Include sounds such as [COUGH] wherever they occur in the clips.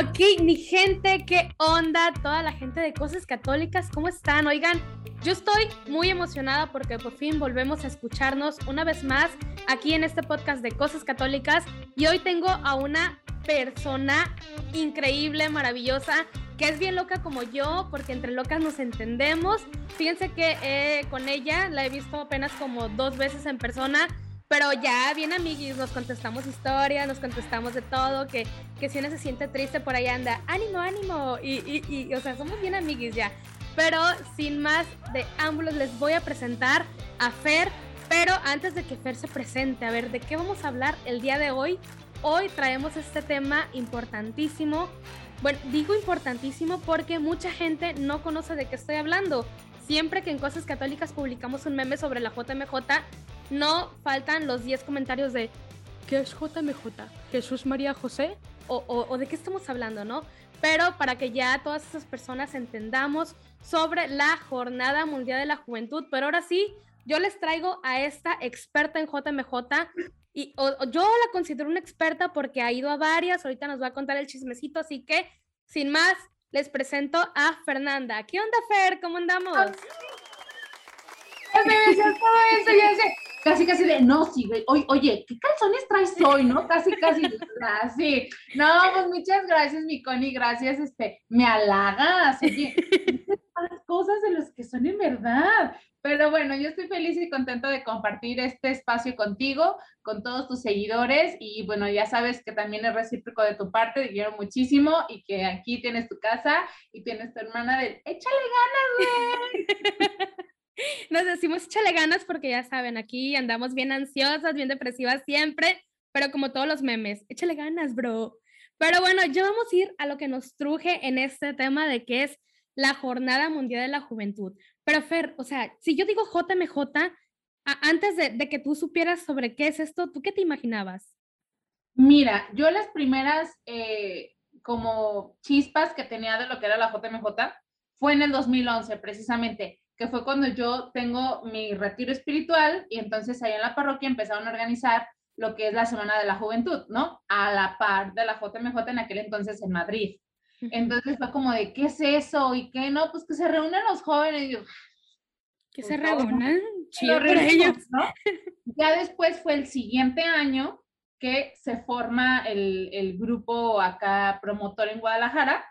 Ok, mi gente, ¿qué onda? Toda la gente de Cosas Católicas, ¿cómo están? Oigan, yo estoy muy emocionada porque por fin volvemos a escucharnos una vez más aquí en este podcast de Cosas Católicas y hoy tengo a una persona increíble, maravillosa, que es bien loca como yo, porque entre locas nos entendemos. Fíjense que eh, con ella la he visto apenas como dos veces en persona pero ya bien amiguis, nos contestamos historias, nos contestamos de todo, que, que si uno se siente triste por ahí anda, ánimo, ánimo, y, y, y, o sea, somos bien amiguis ya. Pero sin más de ámbulos, les voy a presentar a Fer, pero antes de que Fer se presente, a ver, ¿de qué vamos a hablar el día de hoy? Hoy traemos este tema importantísimo. Bueno, digo importantísimo porque mucha gente no conoce de qué estoy hablando. Siempre que en Cosas Católicas publicamos un meme sobre la JMJ, no faltan los 10 comentarios de ¿qué es JMJ? ¿Jesús María José? O, de qué estamos hablando, ¿no? Pero para que ya todas esas personas entendamos sobre la Jornada Mundial de la Juventud. Pero ahora sí, yo les traigo a esta experta en JMJ y yo la considero una experta porque ha ido a varias, ahorita nos va a contar el chismecito, así que sin más, les presento a Fernanda. ¿Qué onda, Fer? ¿Cómo andamos? Ya me todo eso, ya sé casi, casi de, no, sí, güey, oye, ¿qué calzones traes hoy, no? Casi, casi, así. No, pues muchas gracias, mi Connie, gracias, este, me halagas, oye, cosas de los que son en verdad. Pero bueno, yo estoy feliz y contenta de compartir este espacio contigo, con todos tus seguidores y bueno, ya sabes que también es recíproco de tu parte, te quiero muchísimo y que aquí tienes tu casa y tienes tu hermana de, échale ganas, güey. [LAUGHS] Nos decimos échale ganas porque ya saben, aquí andamos bien ansiosas, bien depresivas siempre, pero como todos los memes, échale ganas, bro. Pero bueno, ya vamos a ir a lo que nos truje en este tema de que es la Jornada Mundial de la Juventud. Pero Fer, o sea, si yo digo JMJ, antes de, que tú supieras sobre qué es esto, ¿tú qué te imaginabas? Mira, yo las primeras eh, como chispas que tenía de lo que era la JMJ fue en el 2011, precisamente que fue cuando yo tengo mi retiro espiritual y entonces ahí en la parroquia empezaron a organizar lo que es la Semana de la Juventud, ¿no? A la par de la JMJ en aquel entonces en Madrid. Entonces fue como de, ¿qué es eso? ¿Y qué no? Pues que se reúnen los jóvenes. Y yo, que pues se reúnan, chido ellos. ¿no? [LAUGHS] Ya después fue el siguiente año que se forma el, el grupo acá promotor en Guadalajara,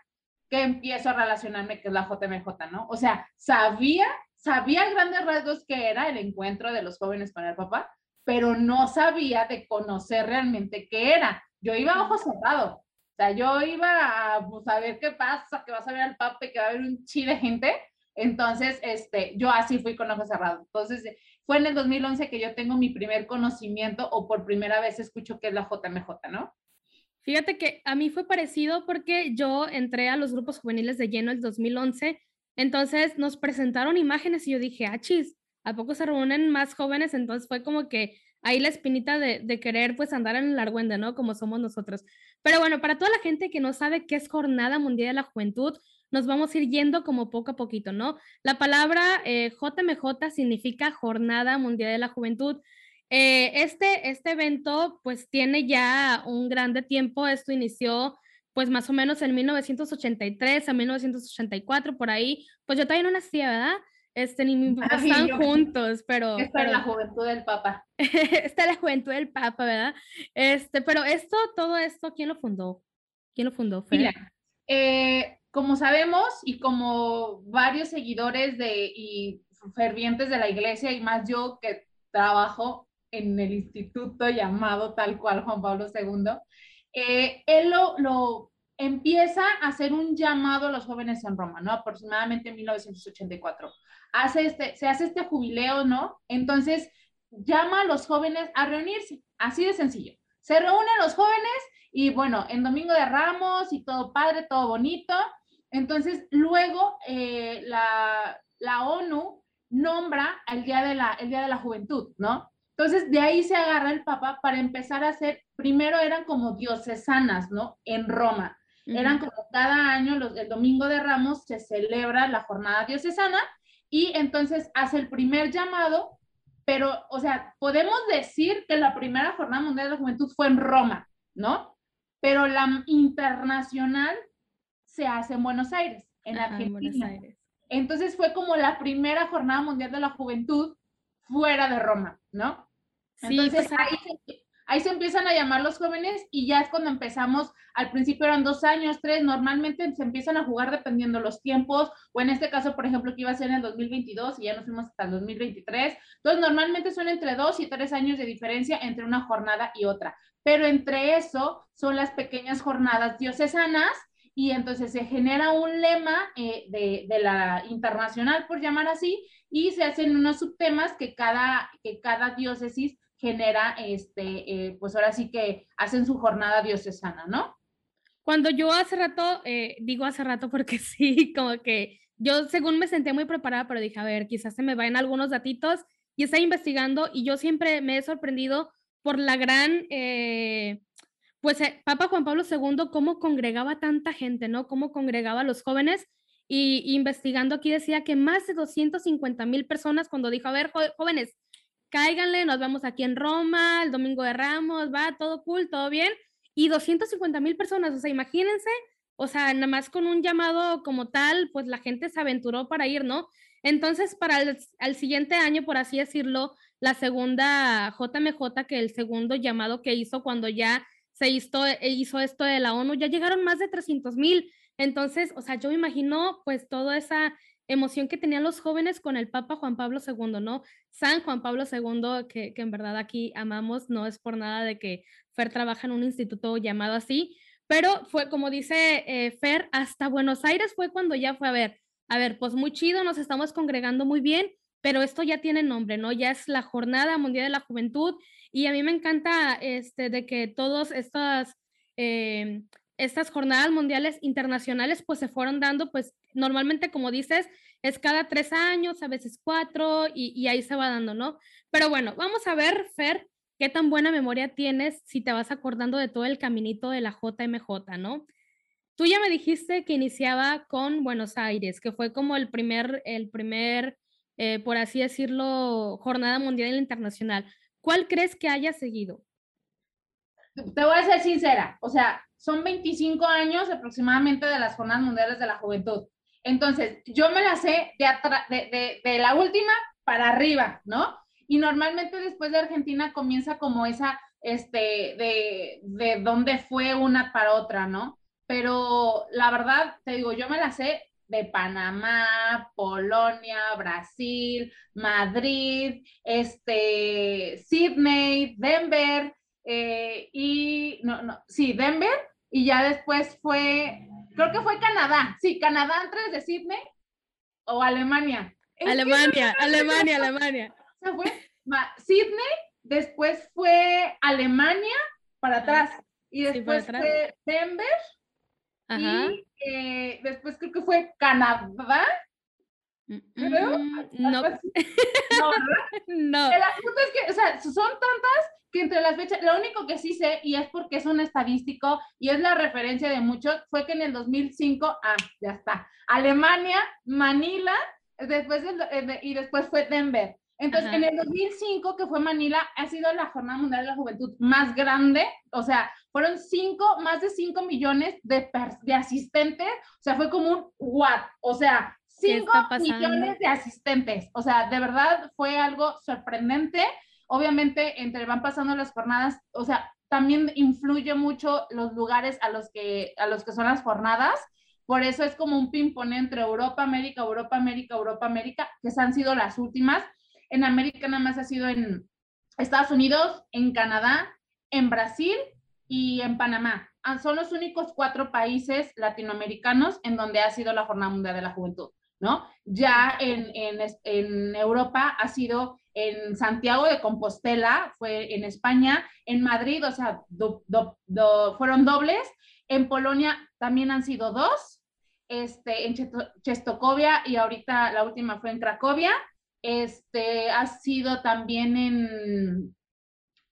que empiezo a relacionarme que es la JMJ, ¿no? O sea, sabía, sabía grandes rasgos que era el encuentro de los jóvenes con el papá, pero no sabía de conocer realmente qué era. Yo iba a ojo cerrado. Sea, yo iba a pues, ver qué pasa, que vas a ver al papa y que va a haber un chi de gente. Entonces, este, yo así fui con ojos cerrados. Entonces, fue en el 2011 que yo tengo mi primer conocimiento o por primera vez escucho que es la JMJ, ¿no? Fíjate que a mí fue parecido porque yo entré a los grupos juveniles de lleno el 2011, entonces nos presentaron imágenes y yo dije, ah, chis, ¿a poco se reúnen más jóvenes? Entonces fue como que ahí la espinita de, de querer pues andar en el argüende, ¿no? Como somos nosotros. Pero bueno, para toda la gente que no sabe qué es Jornada Mundial de la Juventud, nos vamos a ir yendo como poco a poquito, ¿no? La palabra eh, JMJ significa Jornada Mundial de la Juventud. Eh, este, este evento pues tiene ya un grande tiempo, esto inició pues más o menos en 1983 a 1984, por ahí, pues yo todavía no nacía, ¿verdad? Este, ni mi papá están juntos, pero... Esta es la juventud del Papa. [LAUGHS] esta es la juventud del Papa, ¿verdad? Este, pero esto, todo esto, ¿quién lo fundó? ¿Quién lo fundó? Mira, eh, como sabemos y como varios seguidores de, y fervientes de la iglesia y más yo que trabajo en el instituto llamado tal cual Juan Pablo II, eh, él lo, lo, empieza a hacer un llamado a los jóvenes en Roma, ¿no? Aproximadamente en 1984. Hace este, se hace este jubileo, ¿no? Entonces llama a los jóvenes a reunirse, así de sencillo. Se reúnen los jóvenes y bueno, en Domingo de Ramos y todo padre, todo bonito. Entonces luego eh, la, la ONU nombra el día, de la, el día de la Juventud, ¿no? Entonces, de ahí se agarra el Papa para empezar a hacer, primero eran como diocesanas, ¿no? En Roma. Eran como cada año, los, el Domingo de Ramos, se celebra la jornada diocesana y entonces hace el primer llamado, pero, o sea, podemos decir que la primera jornada mundial de la juventud fue en Roma, ¿no? pero la internacional se hace en Buenos Aires, en Argentina. Entonces fue como la primera jornada mundial de la juventud fuera de Roma, ¿no? Entonces pues, ahí, ahí, se empiezan a llamar los jóvenes y ya es cuando empezamos, al principio eran dos años, tres, normalmente se empiezan a jugar dependiendo los tiempos, o en este caso, por ejemplo, que iba a ser en el 2022 y ya nos fuimos hasta el 2023. Entonces, normalmente son entre dos y tres años de diferencia entre una jornada y otra, pero entre eso son las pequeñas jornadas diocesanas y entonces se genera un lema eh, de, de, la internacional, por llamar así, y se hacen unos subtemas que cada, que cada diócesis genera, este, eh, pues ahora sí que hacen su jornada diocesana, ¿no? Cuando yo hace rato, eh, digo hace rato porque [LAUGHS] sí, como que yo según me sentía muy preparada, pero dije, a ver, quizás se me vayan algunos datitos y estaba investigando y yo siempre me he sorprendido por la gran pues eh, Papa Juan Pablo II, cómo congregaba tanta gente, ¿no? Cómo congregaba a los jóvenes. Y investigando aquí decía que más de 250 mil personas cuando dijo, a ver, jóvenes, cáiganle, nos vemos aquí en Roma, el domingo de Ramos, va, todo cool, todo bien. Y 250 mil personas, o sea, imagínense, o sea, nada más con un llamado como tal, pues la gente se aventuró para ir, ¿no? Entonces, para el, el siguiente año, por así decirlo, la segunda JMJ, que el segundo llamado que hizo cuando ya se hizo, e hizo esto de la ONU, ya llegaron más de 300 mil. Entonces, o sea, yo imagino pues toda esa emoción que tenían los jóvenes con el Papa Juan Pablo II, ¿no? San Juan Pablo II, que, en verdad aquí amamos, no es por nada de que Fer trabaja en un instituto llamado así, pero fue como dice eh, Fer, hasta Buenos Aires fue cuando ya fue a ver, a ver, pues muy chido, nos estamos congregando muy bien, pero esto ya tiene nombre, ¿no? Ya es la Jornada Mundial de la Juventud y a mí me encanta este, de que todas estas, eh, estas jornadas mundiales internacionales pues se fueron dando, pues normalmente como dices, es cada tres años, a veces cuatro y, ahí se va dando, ¿no? Pero bueno, vamos a ver, Fer, qué tan buena memoria tienes si te vas acordando de todo el caminito de la JMJ, ¿no? Tú ya me dijiste que iniciaba con Buenos Aires, que fue como el primer, el primer, eh, por así decirlo, jornada mundial internacional. ¿Cuál crees que haya seguido? Te voy a ser sincera, o sea, son 25 años aproximadamente de las Jornadas Mundiales de la Juventud. Entonces, yo me la sé de, de, la última para arriba, ¿no? Y normalmente después de Argentina comienza como esa, este, de, de dónde fue una para otra, ¿no? Pero la verdad, te digo, yo me la sé de Panamá, Polonia, Brasil, Madrid, este, Sydney, Denver, eh, y no, no, sí, Denver, y ya después fue, creo que fue Canadá, sí, Canadá antes de Sydney o Alemania. Alemania, Alemania, Alemania. Fue Sydney, después fue Alemania para atrás, y después fue Denver y eh, después creo que fue Canadá. Creo. Mm, no. [LAUGHS] No, no. El asunto es que, o sea, son tantas que entre las fechas, lo único que sí sé, y es porque es un estadístico y es la referencia de muchos, fue que en el 2005, ah, ya está, Alemania, Manila, después de, y después fue Denver. Entonces, en el 2005, que fue Manila, ha sido la Jornada Mundial de la Juventud más grande, o sea, fueron cinco, más de 5 millones de, de asistentes, o sea, fue como un what, o sea, 5 millones de asistentes, o sea, de verdad fue algo sorprendente. Obviamente, entre van pasando las jornadas, o sea, también influye mucho los lugares a los que, a los que son las jornadas. Por eso es como un ping-pong entre Europa, América, Europa, América, Europa, América, que han sido las últimas. En América nada más ha sido en Estados Unidos, en Canadá, en Brasil y en Panamá. Ah, son los únicos cuatro países latinoamericanos en donde ha sido la Jornada Mundial de la Juventud, ¿no? Ya en, Europa ha sido en Santiago de Compostela, fue en España, en Madrid, o sea, fueron dobles. En Polonia también han sido dos, este, en Chestocovia y ahorita la última fue en Cracovia este, ha sido también en,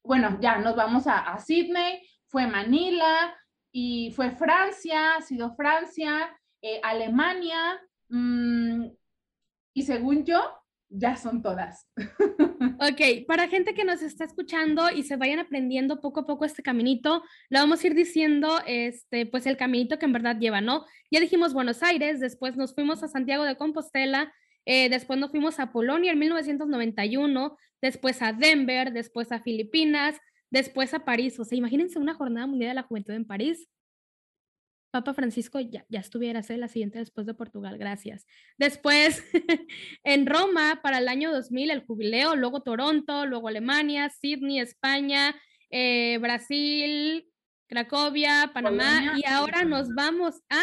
bueno, ya nos vamos a, a Sydney, fue Manila y fue Francia, ha sido Francia, eh, Alemania, mm, y según yo, ya son todas. [LAUGHS] Ok, para gente que nos está escuchando y se vayan aprendiendo poco a poco este caminito, lo vamos a ir diciendo, este, pues el caminito que en verdad lleva, ¿no? Ya dijimos Buenos Aires, después nos fuimos a Santiago de Compostela, eh, después nos fuimos a Polonia en 1991, después a Denver, después a Filipinas, después a París. O sea, imagínense una jornada mundial de la juventud en París. Papa Francisco ya, ya estuviera, ser la siguiente después de Portugal, gracias. Después [LAUGHS] en Roma para el año 2000 el jubileo, luego Toronto, luego Alemania, Sydney, España, eh, Brasil, Cracovia, Panamá y ahora nos vamos a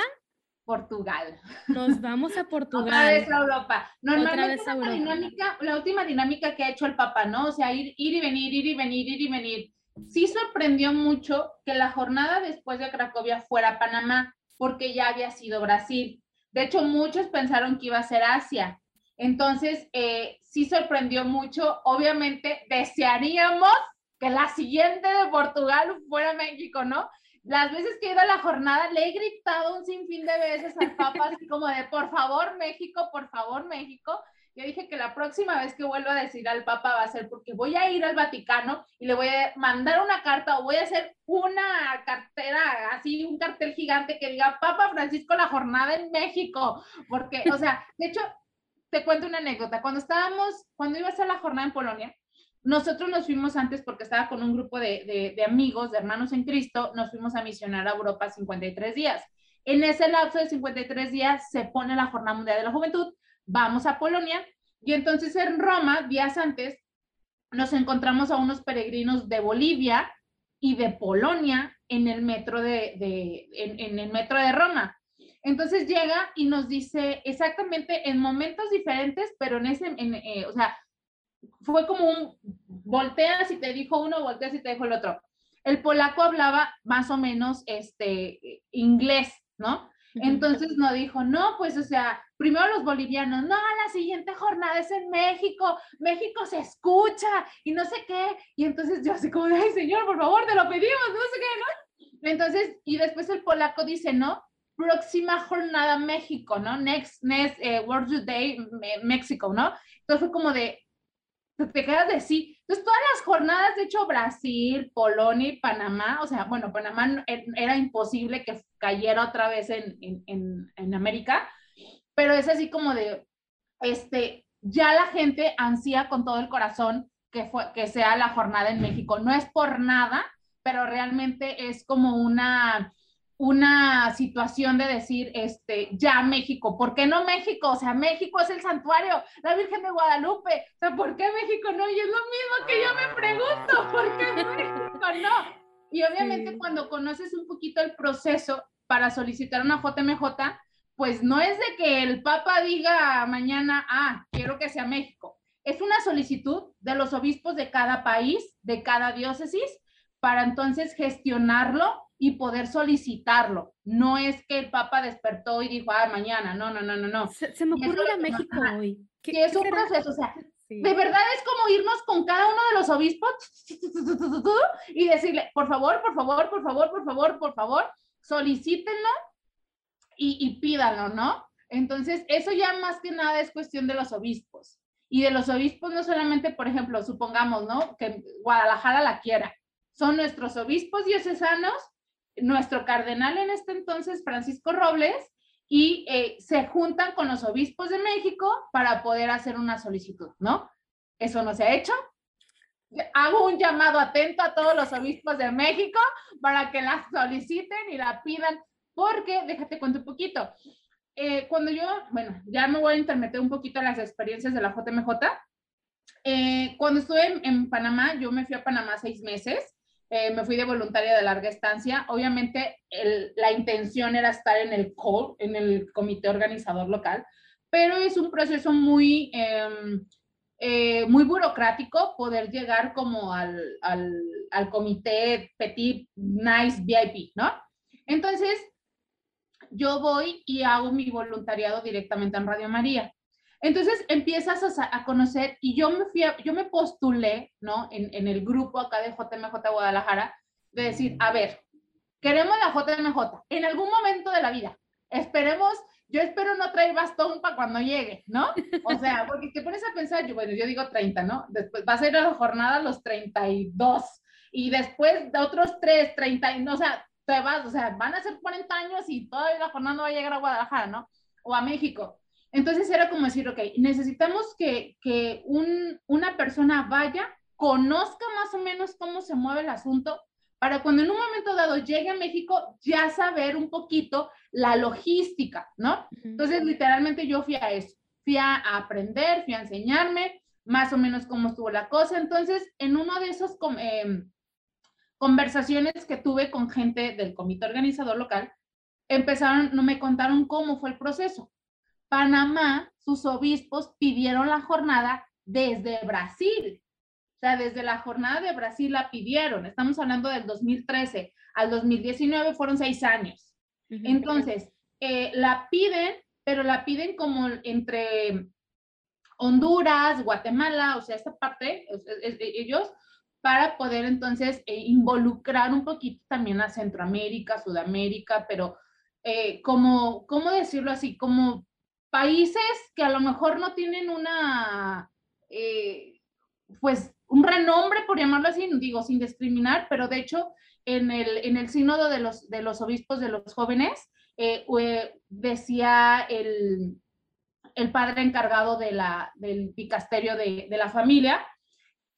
Portugal. Nos [LAUGHS] vamos a Portugal. Otra vez a Europa. Normalmente Otra vez Dinámica, la última dinámica que ha hecho el Papa, ¿no? O sea, ir, ir y venir, ir y venir, ir y venir sí sorprendió mucho que la jornada después de Cracovia fuera Panamá, porque ya había sido Brasil. De hecho, muchos pensaron que iba a ser Asia. Entonces, eh, sí sorprendió mucho. Obviamente, desearíamos que la siguiente de Portugal fuera México, ¿no? Las veces que he ido a la jornada, le he gritado un sinfín de veces al Papa, así como de, por favor, México, por favor, México. Yo dije que la próxima vez que vuelva a decir al Papa va a ser porque voy a ir al Vaticano y le voy a mandar una carta o voy a hacer una cartera, así un cartel gigante que diga Papa Francisco la jornada en México. Porque, o sea, [LAUGHS] de hecho, te cuento una anécdota. Cuando estábamos, cuando iba a ser la jornada en Polonia, nosotros nos fuimos antes porque estaba con un grupo de, de, de amigos, de hermanos en Cristo, nos fuimos a misionar a Europa 53 días. En ese lapso de 53 días se pone la Jornada Mundial de la Juventud vamos a Polonia y entonces en Roma, días antes, nos encontramos a unos peregrinos de Bolivia y de Polonia en el metro de, de en, el metro de Roma. Entonces llega y nos dice exactamente en momentos diferentes, pero en ese, en, eh, o sea, fue como un volteas y te dijo uno, volteas y te dijo el otro. El polaco hablaba más o menos este inglés, ¿no? Entonces nos dijo, no, pues, o sea, primero los bolivianos, no, la siguiente jornada es en México, México se escucha y no sé qué. Y entonces yo así como, ay, señor, por favor, te lo pedimos, no sé qué, ¿no? Entonces, y después el polaco dice, no, próxima jornada México, ¿no? Next, next eh, World Day, México, ¿no? Entonces fue como de, te quedas de sí. Entonces, todas las jornadas, de hecho, Brasil, Polonia y Panamá, o sea, bueno, Panamá e, era imposible que cayera otra vez en, en, en, América, pero es así como de, este, ya la gente ansía con todo el corazón que, fue, que sea la jornada en México. No es por nada, pero realmente es como una, una situación de decir, este, ya México, ¿por qué no México? O sea, México es el santuario, la Virgen de Guadalupe, o sea, ¿por qué México no? Y es lo mismo que yo me pregunto, ¿por qué México no? Y obviamente cuando conoces un poquito el proceso para solicitar una JMJ, pues no es de que el Papa diga mañana, ah, quiero que sea México. Es una solicitud de los obispos de cada país, de cada diócesis, para entonces gestionarlo y poder solicitarlo. No es que el Papa despertó y dijo, ah, mañana, no, no, no, no, no. Se, me ocurre a México hoy. Que es un proceso, o sea, de verdad es como irnos con cada uno de los obispos y decirle, por favor, por favor, por favor, por favor, por favor, solicítenlo y, y pídanlo, ¿no? Entonces, eso ya más que nada es cuestión de los obispos. Y de los obispos no solamente, por ejemplo, supongamos, ¿no? Que Guadalajara la quiera. Son nuestros obispos diocesanos nuestro cardenal en este entonces, Francisco Robles, y eh, se juntan con los obispos de México para poder hacer una solicitud, ¿no? Eso no se ha hecho. Hago un llamado atento a todos los obispos de México para que la soliciten y la pidan, porque, déjate cuento un poquito. Eh, cuando yo, bueno, ya me voy a intermeter un poquito en las experiencias de la JMJ. Eh, cuando estuve en, en Panamá, yo me fui a Panamá seis meses eh, me fui de voluntaria de larga estancia. Obviamente la intención era estar en el COL, en el comité organizador local, pero es un proceso muy, em, eh, muy burocrático poder llegar como al, al, al comité Petit Nice VIP, ¿no? Entonces, yo voy y hago mi voluntariado directamente en Radio María. Entonces empiezas a, conocer y yo me fui, yo me postulé, ¿no? En, en, el grupo acá de JMJ Guadalajara, de decir, a ver, queremos la JMJ en algún momento de la vida. Esperemos yo espero no traer bastón para cuando llegue, ¿no? O sea, porque te pones a pensar, yo, bueno, yo digo 30, ¿no? Después va a ser la jornada los 32 y después de otros 3, 30, o sea, te vas, o sea, van a ser 40 años y toda la jornada no va a llegar a Guadalajara, ¿no? O a México. Entonces era como decir, ok, necesitamos que, que un, una persona vaya, conozca más o menos cómo se mueve el asunto, para cuando en un momento dado llegue a México, ya saber un poquito la logística, ¿no? Entonces, literalmente yo fui a eso, fui a, aprender, fui a enseñarme más o menos cómo estuvo la cosa. Entonces, en uno de esos em, conversaciones que tuve con gente del comité organizador local, empezaron, no me contaron cómo fue el proceso. Panamá, sus obispos pidieron la jornada desde Brasil. O sea, desde la jornada de Brasil la pidieron. Estamos hablando del 2013 al 2019, fueron seis años. Entonces, eh, la piden, pero la piden como entre Honduras, Guatemala, o sea, esta parte, ellos, para poder entonces eh, involucrar un poquito también a Centroamérica, Sudamérica, pero eh, como, ¿cómo decirlo así? Como países que a lo mejor no tienen una, eh, pues, un renombre, por llamarlo así, digo, sin discriminar, pero de hecho, en el, en el sínodo de los, de los obispos de los jóvenes, decía el, el, padre encargado de la, del picasterio de, de la familia,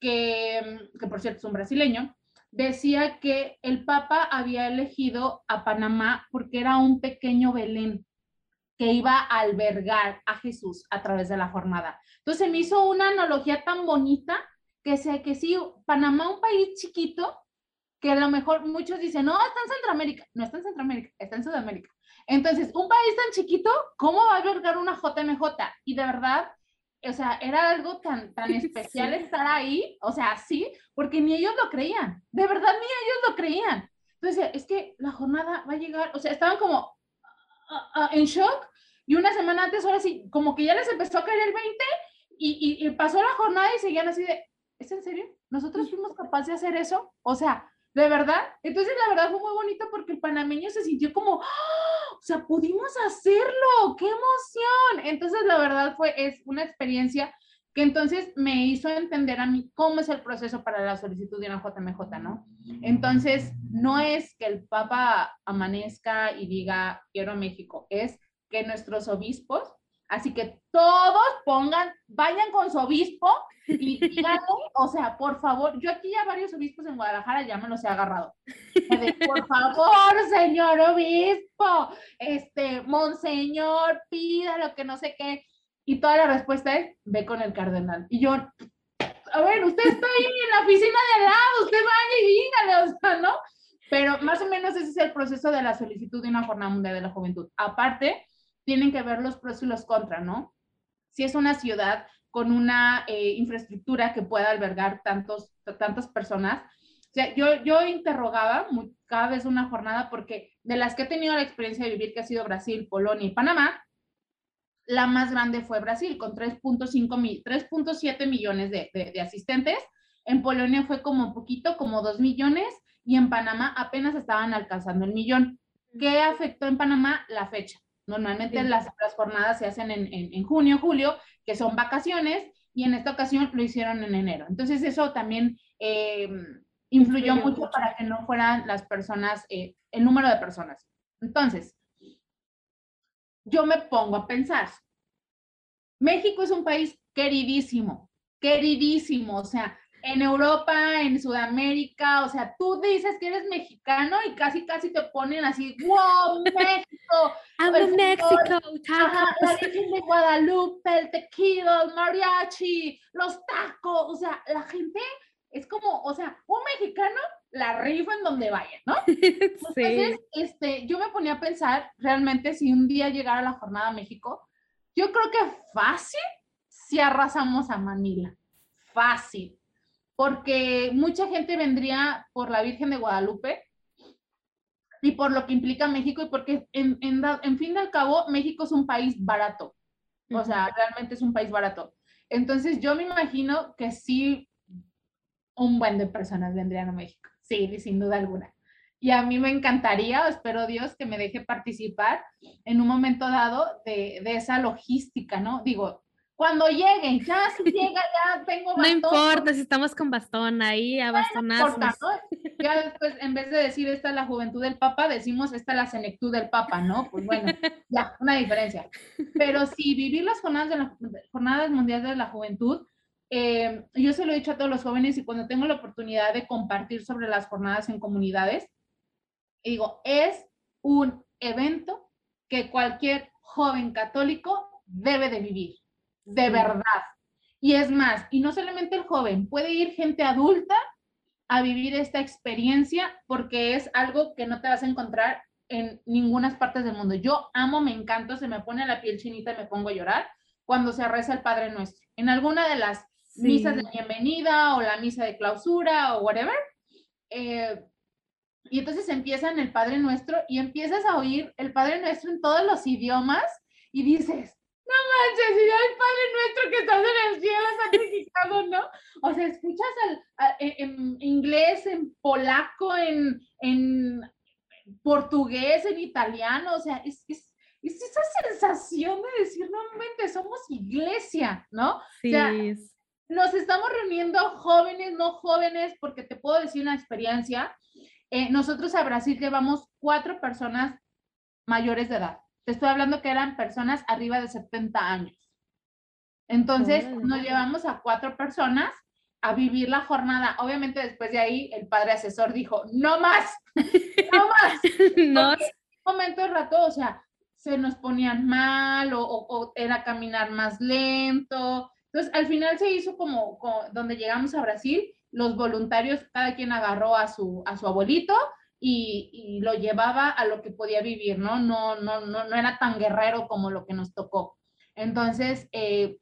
que, por cierto es un brasileño, decía que el Papa había elegido a Panamá porque era un pequeño Belén que iba a albergar a Jesús a través de la jornada. Entonces me hizo una analogía tan bonita que sé que sí, Panamá, un país chiquito, que a lo mejor muchos dicen, no, está en Centroamérica. No está en Centroamérica, está en Sudamérica. Entonces, un país tan chiquito, ¿cómo va a albergar una JMJ? Y de verdad, o sea, era algo tan, tan [LAUGHS] especial estar ahí, o sea, sí, porque ni ellos lo creían, de verdad ni ellos lo creían. Entonces, es que la jornada va a llegar, o sea, estaban como, en shock y una semana antes, ahora sí, como que ya les empezó a caer el 20 y, y, pasó la jornada y seguían así de, ¿es en serio? ¿Nosotros fuimos capaces de hacer eso? O sea, de verdad. Entonces, la verdad fue muy bonito porque el panameño se sintió como, ¡Ah! O sea, pudimos hacerlo, qué emoción. Entonces, la verdad fue, es una experiencia que entonces me hizo entender a mí cómo es el proceso para la solicitud de una JMJ, ¿no? Entonces, no es que el Papa amanezca y diga, quiero México, es que nuestros obispos, así que todos pongan, vayan con su obispo y díganle, o sea, por favor, yo aquí ya varios obispos en Guadalajara ya me los he agarrado. por favor, señor obispo, este, monseñor, pida lo que no sé qué. Y toda la respuesta es, ve con el cardenal. Y yo, a ver, usted está ahí en la oficina de al lado, usted vaya y dígale, o sea, ¿no? Pero más o menos ese es el proceso de la solicitud de una jornada mundial de la juventud. Aparte, tienen que ver los pros y los contras, ¿no? Si es una ciudad con una eh, infraestructura que pueda albergar tantos, tantas personas. O sea, yo, yo interrogaba cada vez una jornada porque de las que he tenido la experiencia de vivir, que ha sido Brasil, Polonia y Panamá, la más grande fue Brasil, con 3.5, 3.7 millones de, de, asistentes. En Polonia fue como un poquito, como 2 millones, y en Panamá apenas estaban alcanzando el millón. ¿Qué afectó en Panamá? La fecha. Normalmente las, las, jornadas se hacen en, en, junio, julio, que son vacaciones, y en esta ocasión lo hicieron en enero. Entonces eso también eh, influyó mucho, para que no fueran las personas, eh, el número de personas. Entonces, yo me pongo a pensar, México es un país queridísimo, queridísimo, o sea, en Europa, en Sudamérica, o sea, tú dices que eres mexicano y casi, casi te ponen así, wow, México. I'm in Mexico, la Virgen de Guadalupe, el tequila, el mariachi, los tacos, o sea, la gente es como, o sea, un mexicano la rifa en donde vaya, ¿no? [LAUGHS] Entonces, este, yo me ponía a pensar, realmente, si un día llegara la jornada a México, yo creo que fácil si arrasamos a Manila. Fácil. Porque mucha gente vendría por la Virgen de Guadalupe y por lo que implica México y porque en, en, fin de al cabo México es un país barato. O sea, realmente es un país barato. Entonces yo me imagino que sí, un buen de personas vendrían a México. Sí, sin duda alguna. y a mí me encantaría, espero Dios que me deje participar en un momento dado de, de esa logística, ¿no? Digo, cuando llegue, ya si llega, ya tengo bastón. No importa si estamos con bastón ahí, a bastonazos. No [LAUGHS] Ya después, en vez de decir esta es la juventud del Papa, decimos esta es la senectud del Papa, ¿no? Pues bueno, [LAUGHS] ya, una diferencia. Pero si vivir las jornadas, de la, jornadas mundiales de la juventud, eh, yo se lo he dicho a todos los jóvenes y cuando tengo la oportunidad de compartir sobre las jornadas en comunidades, digo, es un evento que cualquier joven católico debe de vivir de verdad. Y es más, y no solamente el joven, puede ir gente adulta a vivir esta experiencia porque es algo que no te vas a encontrar en ninguna partes del mundo. Yo amo, me encanto, se me pone la piel chinita y me pongo a llorar cuando se reza el Padre Nuestro. En alguna de las misas de bienvenida o la misa de clausura o whatever. Eh, y entonces empiezan el Padre Nuestro y empiezas a oír el Padre Nuestro en todos los idiomas y dices, no manches, y el Padre nuestro que estás en el cielo santificado, ¿no? O sea, escuchas al, en, inglés, en polaco, en, en, portugués, en italiano, o sea, es, es, es, esa sensación de decir, no somos iglesia, ¿no? Sí. O sea, nos estamos reuniendo jóvenes, no jóvenes, porque te puedo decir una experiencia. Eh, nosotros a Brasil llevamos cuatro personas mayores de edad. Te estoy hablando que eran personas arriba de 70 años. Entonces, nos llevamos a cuatro personas a vivir la jornada. Obviamente, después de ahí, el padre asesor dijo, no más, no más. [LAUGHS] no. Un momento de rato, o sea, se nos ponían mal o, era caminar más lento. Entonces, al final se hizo como, como, donde llegamos a Brasil, los voluntarios, cada quien agarró a su, a su abuelito y, lo llevaba a lo que podía vivir, ¿no? No, no, no, no era tan guerrero como lo que nos tocó. Entonces, eh,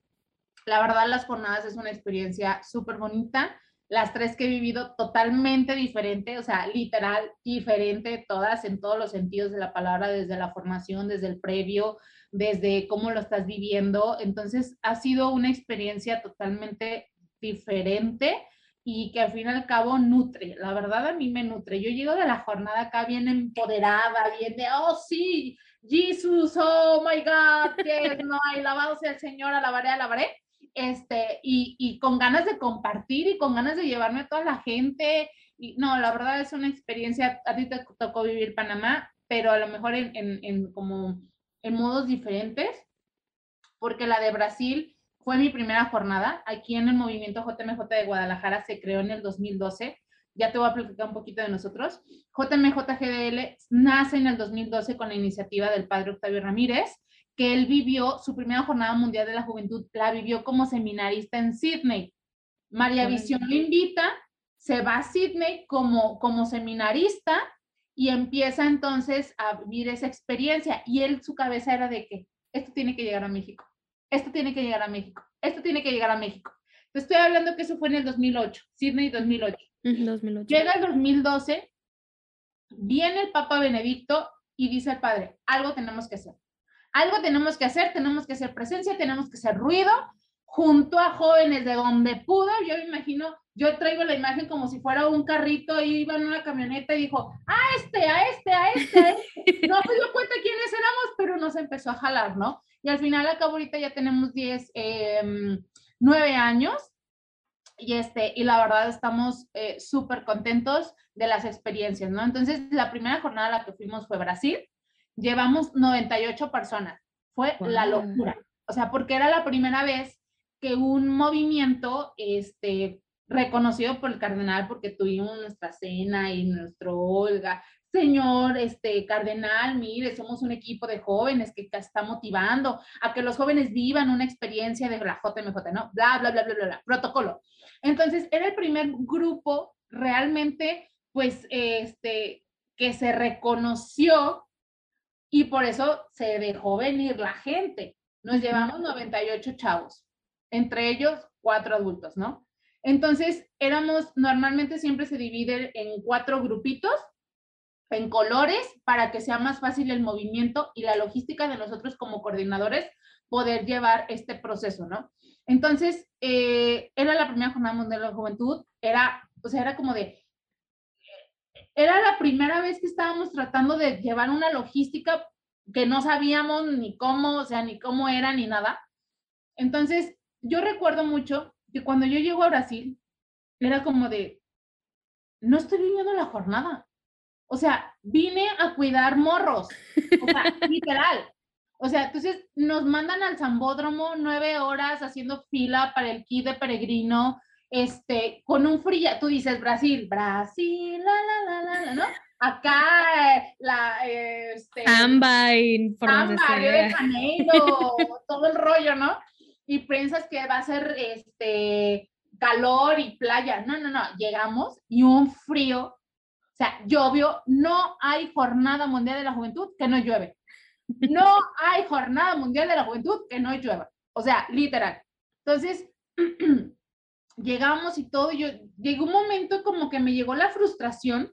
la verdad, las jornadas es una experiencia súper bonita. Las tres que he vivido totalmente diferente, o sea, literal diferente todas en todos los sentidos de la palabra, desde la formación, desde el previo, desde cómo lo estás viviendo. Entonces, ha sido una experiencia totalmente diferente y que al fin y al cabo nutre. La verdad a mí me nutre. Yo llego de la jornada acá bien empoderada, bien de, oh sí, Jesús, oh my God, que no hay lavado sea el Señor, alabaré, alabaré. Este, y, y con ganas de compartir y con ganas de llevarme a toda la gente. Y no, la verdad es una experiencia, a ti te tocó vivir Panamá, pero a lo mejor en, en, en como en modos diferentes, porque la de Brasil fue mi primera jornada. Aquí en el movimiento JMJ de Guadalajara se creó en el 2012. Ya te voy a platicar un poquito de nosotros. JMJ nace en el 2012 con la iniciativa del padre Octavio Ramírez, que él vivió su primera jornada mundial de la juventud, la vivió como seminarista en Sydney. María Visión lo invita, se va a Sydney como, como seminarista y empieza entonces a vivir esa experiencia. Y él, su cabeza era de que esto tiene que llegar a México esto tiene que llegar a México, esto tiene que llegar a México. Te estoy hablando que eso fue en el 2008, Sydney 2008. 2008. Llega el 2012, viene el Papa Benedicto y dice al padre, algo tenemos que hacer. Algo tenemos que hacer, tenemos que hacer presencia, tenemos que hacer ruido, junto a jóvenes de donde pudo, yo me imagino, yo traigo la imagen como si fuera un carrito, y iba en una camioneta y dijo, a este, a este, a este, a este. [LAUGHS] No se dio cuenta quiénes éramos, pero nos empezó a jalar, ¿no? Y al final, acá ahorita ya tenemos 10, eh, 9 años, y, este, y la verdad estamos eh, súper contentos de las experiencias, ¿no? Entonces, la primera jornada a la que fuimos fue Brasil, llevamos 98 personas, fue la locura, o sea, porque era la primera vez que un movimiento este, reconocido por el cardenal, porque tuvimos nuestra cena y nuestro Olga, señor este, cardenal, mire, somos un equipo de jóvenes que está motivando a que los jóvenes vivan una experiencia de la JMJ, ¿no? Bla, bla, bla, bla, bla, bla, protocolo. Entonces, era el primer grupo realmente, pues, este, que se reconoció y por eso se dejó venir la gente. Nos llevamos 98 chavos entre ellos cuatro adultos, ¿no? Entonces, éramos, normalmente siempre se divide en cuatro grupitos, en colores, para que sea más fácil el movimiento y la logística de nosotros como coordinadores poder llevar este proceso, ¿no? Entonces, eh, era la primera jornada mundial de la juventud, era, o sea, era como de, era la primera vez que estábamos tratando de llevar una logística que no sabíamos ni cómo, o sea, ni cómo era ni nada. Entonces, yo recuerdo mucho que cuando yo llego a Brasil, era como de, no estoy viviendo la jornada. O sea, vine a cuidar morros. O sea, [LAUGHS] literal. O sea, entonces nos mandan al Zambódromo nueve horas haciendo fila para el kit de peregrino, este, con un frío, tú dices Brasil, Brasil, la, la, la, la, ¿no? Acá, la, este... Samba y Samba, de Janeiro, [LAUGHS] todo el rollo, ¿no? Y piensas que va a ser, este, calor y playa. No, no, no, llegamos y un frío, o sea, llovió, no hay jornada mundial de la juventud que no llueve. No hay jornada mundial de la juventud que no llueva. O sea, literal. Entonces, [CLEARS THROAT] llegamos y todo, yo llegó un momento como que me llegó la frustración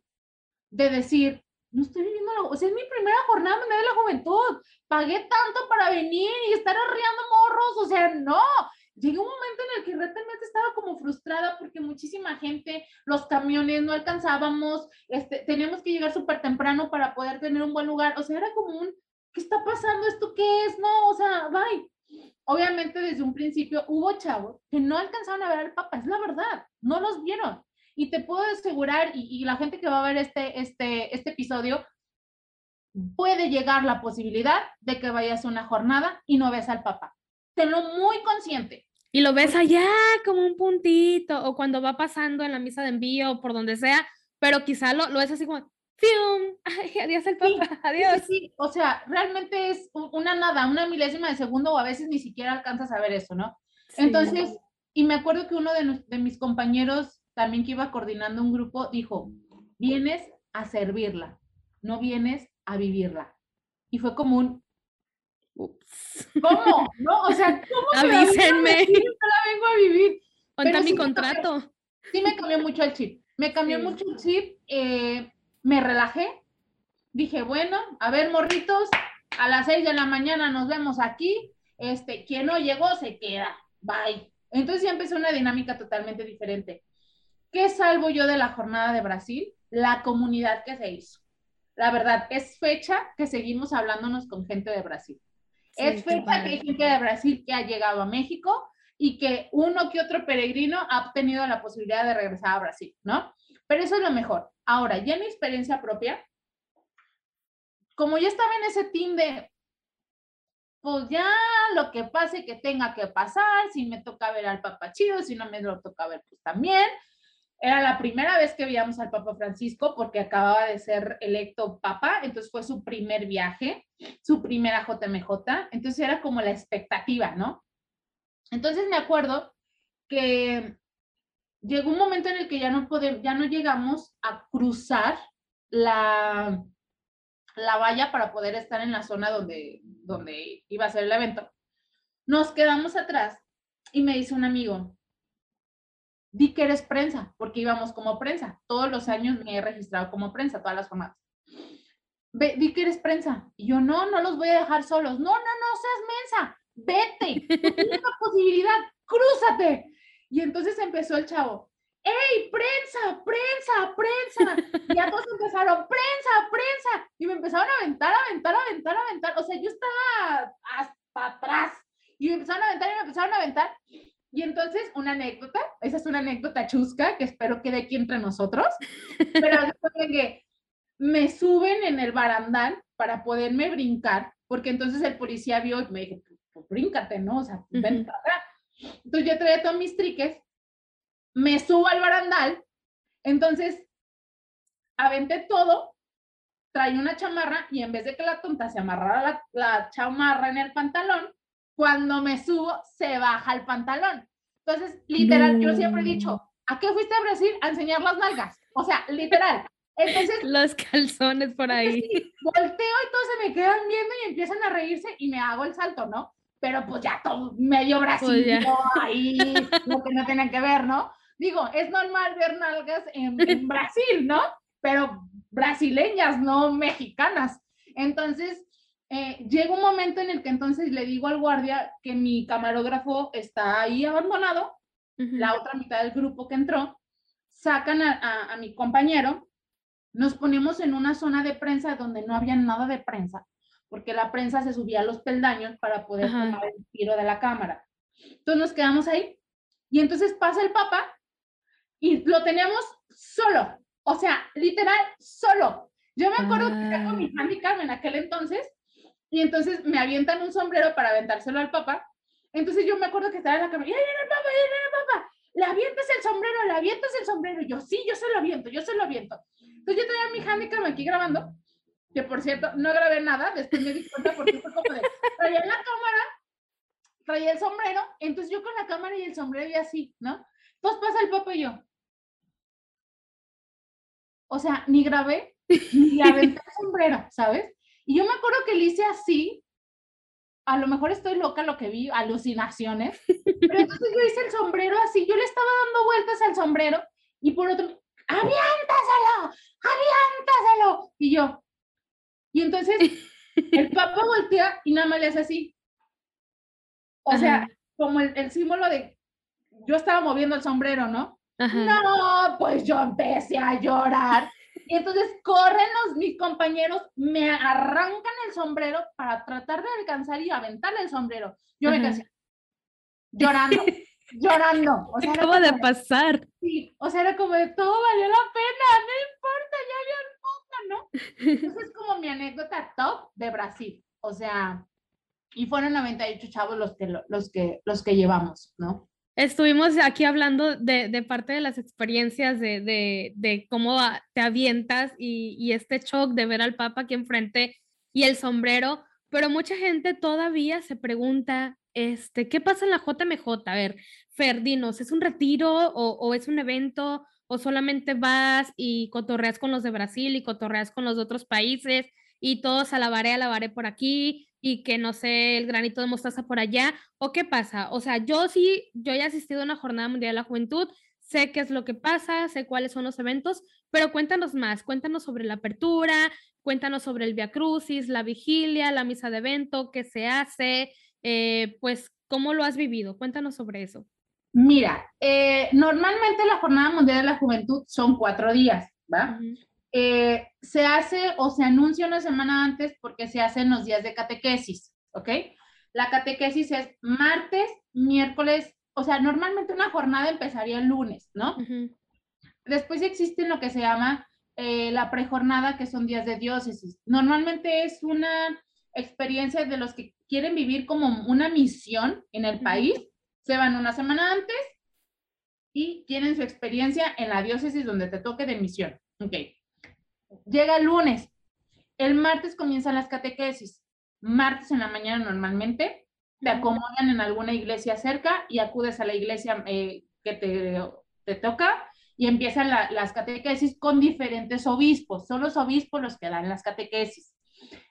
de decir, no estoy viviendo la, o sea, es mi primera jornada mundial de la juventud, pagué tanto para venir y estar arreando morros, o sea, no, llegó un momento en el que realmente estaba como frustrada porque muchísima gente, los camiones no alcanzábamos, este, teníamos que llegar súper temprano para poder tener un buen lugar, o sea, era como un, ¿qué está pasando? ¿Esto qué es? No, o sea, bye. Obviamente desde un principio hubo chavos que no alcanzaron a ver al Papa, es la verdad, no los vieron. Y te puedo asegurar, y, y la gente que va a ver este, este, este episodio, puede llegar la posibilidad de que vayas a una jornada y no ves al Papa tenlo muy consciente. Y lo ves allá como un puntito, o cuando va pasando en la misa de envío, o por donde sea, pero quizá lo, lo ves así como, ¡fium! [LAUGHS] Ay, adiós el papa, adiós. Sí, o sea, realmente es una nada, una milésima de segundo, o a veces ni siquiera alcanzas a ver eso, ¿no? Entonces, y me acuerdo que uno de, de mis compañeros, también que iba coordinando un grupo, dijo, vienes a servirla, no vienes a vivirla. Y fue como un, Ups. [LAUGHS] ¿Cómo? ¿No? O sea, ¿cómo Avísenme. Yo la vengo a vivir. Ponta mi sí contrato. Me cambió, sí me cambió mucho el chip. Me cambió sí. mucho el chip. Eh, me relajé. Dije, bueno, a ver, morritos, a las seis de la mañana nos vemos aquí. Este, quien no llegó se queda. Bye. Entonces ya empezó una dinámica totalmente diferente. ¿Qué salvo yo de la jornada de Brasil? La comunidad que se hizo. La verdad, es fecha que seguimos hablándonos con gente de Brasil. Sí, es fecha que hay gente de Brasil que ha llegado a México y que uno que otro peregrino ha obtenido la posibilidad de regresar a Brasil, ¿no? Pero eso es lo mejor. Ahora, ya mi experiencia propia, como yo estaba en ese team de, pues ya lo que pase que tenga que pasar, si me toca ver al Papa chido, si no me lo toca ver, pues también. Era la primera vez que veíamos al Papa Francisco porque acababa de ser electo Papa, entonces fue su primer viaje, su primera JMJ, entonces era como la expectativa, ¿no? Entonces me acuerdo que llegó un momento en el que ya no podemos, ya no llegamos a cruzar la, la valla para poder estar en la zona donde, donde iba a ser el evento. Nos quedamos atrás y me dice un amigo, di que eres prensa, porque íbamos como prensa. Todos los años me he registrado como prensa, todas las jornadas. Ve, di que eres prensa. Y yo, no, no los voy a dejar solos. No, no, no, seas mensa. Vete. Tienes [LAUGHS] la posibilidad. Crúzate. Y entonces empezó el chavo. ¡Ey, prensa, prensa, prensa! Y ya todos empezaron, prensa, prensa. Y me empezaron a aventar, a aventar, a aventar, a aventar. O sea, yo estaba hasta atrás. Y me empezaron a aventar y me empezaron a aventar. Y entonces, una anécdota, esa es una anécdota chusca que espero que de aquí entre nosotros, [LAUGHS] pero que me suben en el barandal para poderme brincar, porque entonces el policía vio y me dijo, pues bríncate, ¿no? O sea, uh -huh. ven para acá. Entonces yo traía todos mis triques, me subo al barandal, entonces aventé todo, traí una chamarra y en vez de que la tonta se amarrara la, la chamarra en el pantalón, cuando me subo, se baja el pantalón. Entonces, literal, no. yo siempre he dicho, ¿a qué fuiste a Brasil? A enseñar las nalgas. O sea, literal. Entonces, [LAUGHS] los calzones por ahí. Sí, volteo y todos se me quedan viendo y empiezan a reírse y me hago el salto, ¿no? Pero pues ya todo medio Brasil, pues ahí, lo que no tienen que ver, ¿no? Digo, es normal ver nalgas en, en [LAUGHS] Brasil, ¿no? Pero brasileñas, no mexicanas. Entonces, eh, llega un momento en el que entonces le digo al guardia que mi camarógrafo está ahí abandonado, uh -huh. la otra mitad del grupo que entró, sacan a, a, a, mi compañero nos ponemos en una zona de prensa donde no había nada de prensa, porque la prensa se subía a los peldaños para poder tomar el tiro de la cámara. Entonces nos quedamos ahí y entonces pasa el papa y lo teníamos solo, o sea, literal, solo. Yo me acuerdo que con mi ah. handicap en aquel entonces y entonces me avientan un sombrero para aventárselo al papa. Entonces yo me acuerdo que estaba en la cámara, ¡ya viene el papa, ya viene el papa! ¿Le avientas el sombrero? ¿Le avientas el sombrero? Yo, sí, yo se lo aviento, yo se lo aviento. Entonces yo tenía mi handicap aquí grabando, que por cierto, no grabé nada, después me di cuenta porque fue como de, traía la cámara, traía el sombrero, entonces yo con la cámara y el sombrero y así, ¿no? Entonces pasa el papa y yo. O sea, ni grabé, ni aventé el sombrero, ¿sabes? Y yo me acuerdo que le hice así, a lo mejor estoy loca lo que vi, alucinaciones, pero entonces yo hice el sombrero así, yo le estaba dando vueltas al sombrero y por otro, aviéntaselo, aviéntaselo. Y yo, y entonces el papá voltea y nada más le hace así. O sea, como el, símbolo de, yo estaba moviendo el sombrero, ¿no? No, pues yo empecé a llorar. Y entonces corren los, mis compañeros, me arrancan el sombrero para tratar de alcanzar y aventarle el sombrero. Yo me quedé llorando, [LAUGHS] llorando. O sea, Acaba de pasar. Sí, o sea, era como de todo valió la pena, no importa, ya había un ¿no? Esa es como mi anécdota top de Brasil. O sea, y fueron 98 chavos los que, los que, los que llevamos, ¿no? Estuvimos aquí hablando de, parte de las experiencias, de, cómo te avientas y, y, este shock de ver al Papa aquí enfrente y el sombrero, pero mucha gente todavía se pregunta, este, ¿qué pasa en la JMJ? A ver, Ferdinos, ¿es un retiro o, o es un evento o solamente vas y cotorreas con los de Brasil y cotorreas con los de otros países y todos alabaré, alabaré por aquí y que no sé, el granito de mostaza por allá, o qué pasa. O sea, yo sí, yo ya he asistido a una jornada mundial de la juventud, sé qué es lo que pasa, sé cuáles son los eventos, pero cuéntanos más, cuéntanos sobre la apertura, cuéntanos sobre el Via Crucis, la vigilia, la misa de evento, qué se hace, eh, pues cómo lo has vivido, cuéntanos sobre eso. Mira, eh, normalmente la Jornada Mundial de la Juventud son cuatro días, ¿va? Eh, se hace o se anuncia una semana antes porque se hacen los días de catequesis, ¿ok? La catequesis es martes, miércoles, o sea, normalmente una jornada empezaría el lunes, ¿no? Después existe lo que se llama eh, la prejornada, que son días de diócesis. Normalmente es una experiencia de los que quieren vivir como una misión en el país, se van una semana antes y tienen su experiencia en la diócesis donde te toque de misión. Ok. Llega el lunes. El martes comienzan las catequesis. Martes en la mañana normalmente te acomodan en alguna iglesia cerca y acudes a la iglesia eh, que te, te, toca y empiezan las catequesis con diferentes obispos. Son los obispos los que dan las catequesis.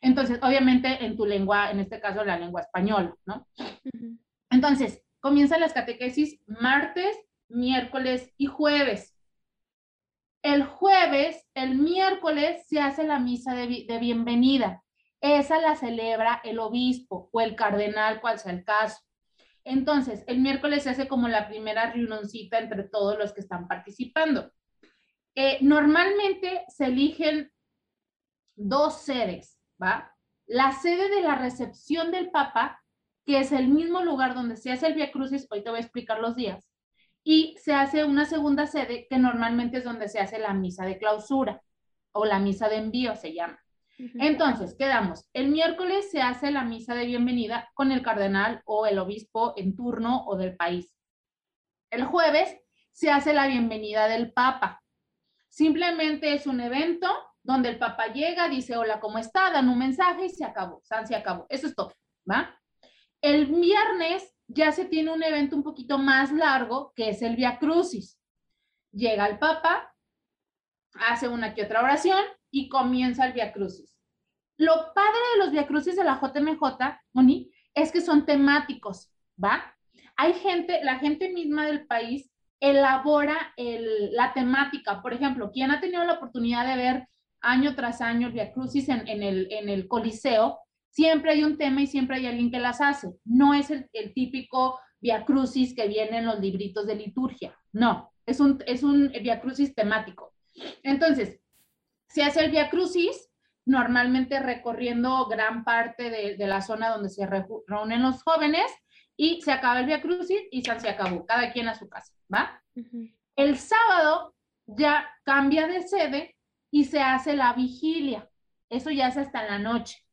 Entonces, obviamente en tu lengua, en este caso la lengua española, ¿no? Entonces, comienzan las catequesis martes, miércoles y jueves. El jueves, el miércoles, se hace la misa de, bienvenida. Esa la celebra el obispo o el cardenal, cual sea el caso. Entonces, el miércoles se hace como la primera reunioncita entre todos los que están participando. Eh, normalmente se eligen dos sedes, ¿va? La sede de la recepción del Papa, que es el mismo lugar donde se hace el Via Crucis, hoy te voy a explicar los días, y se hace una segunda sede que normalmente es donde se hace la misa de clausura o la misa de envío se llama. Entonces, quedamos. El miércoles se hace la misa de bienvenida con el cardenal o el obispo en turno o del país. El jueves se hace la bienvenida del Papa. Simplemente es un evento donde el Papa llega, dice hola, ¿cómo está? Dan un mensaje y se acabó. se acabó. Eso es todo, ¿va? El viernes ya se tiene un evento un poquito más largo, que es el Via Crucis. Llega el Papa, hace una que otra oración y comienza el Via Crucis. Lo padre de los Via Crucis de la JMJ, Moni, es que son temáticos, ¿va? Hay gente, la gente misma del país elabora la temática. Por ejemplo, quien ha tenido la oportunidad de ver año tras año el Via Crucis en, el, en el Coliseo, Siempre hay un tema y siempre hay alguien que las hace. No es el, típico via crucis que viene en los libritos de liturgia. No, es un, es un via crucis temático. Entonces, Se hace el Via Crucis, normalmente recorriendo gran parte de, de la zona donde se reúnen los jóvenes y se acaba el Via Crucis y se acabó, cada quien a su casa, ¿va? El sábado ya cambia de sede y se hace la vigilia. Eso ya es hasta la noche.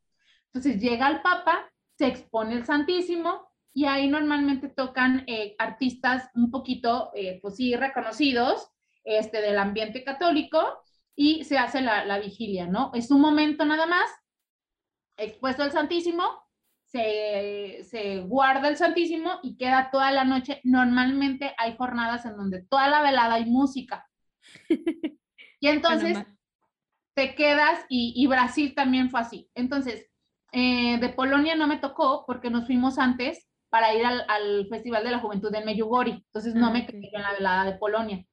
Entonces llega el Papa, se expone el Santísimo y ahí normalmente tocan eh, artistas un poquito, eh, pues sí, reconocidos este, del ambiente católico y se hace la, la vigilia, ¿no? Es un momento nada más, expuesto el Santísimo, se, se, guarda el Santísimo y queda toda la noche. Normalmente hay jornadas en donde toda la velada hay música. [LAUGHS] Y entonces te quedas y, y, Brasil también fue así. Entonces, eh, de Polonia no me tocó porque nos fuimos antes para ir al, al Festival de la Juventud de Meyugori. Entonces no ah, me quedé en la velada de Polonia.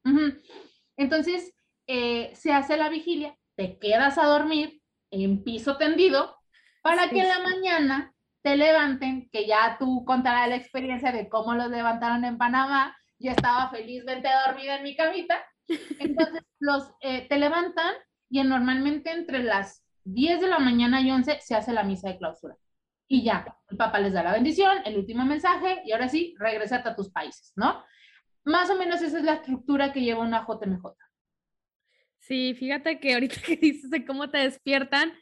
Entonces, eh, se hace la vigilia, te quedas a dormir en piso tendido para que en la mañana te levanten, que ya tú contarás la experiencia de cómo los levantaron en Panamá. Yo estaba felizmente dormida en mi camita. [LAUGHS] Entonces, los, eh, te levantan y normalmente entre las 10 de la mañana y 11 se hace la misa de clausura. Y ya, el Papa les da la bendición, el último mensaje, y ahora sí, regresate a tus países, ¿no? Más o menos esa es la estructura que lleva una JMJ. Sí, fíjate que ahorita [LAUGHS] que dices de cómo te despiertan,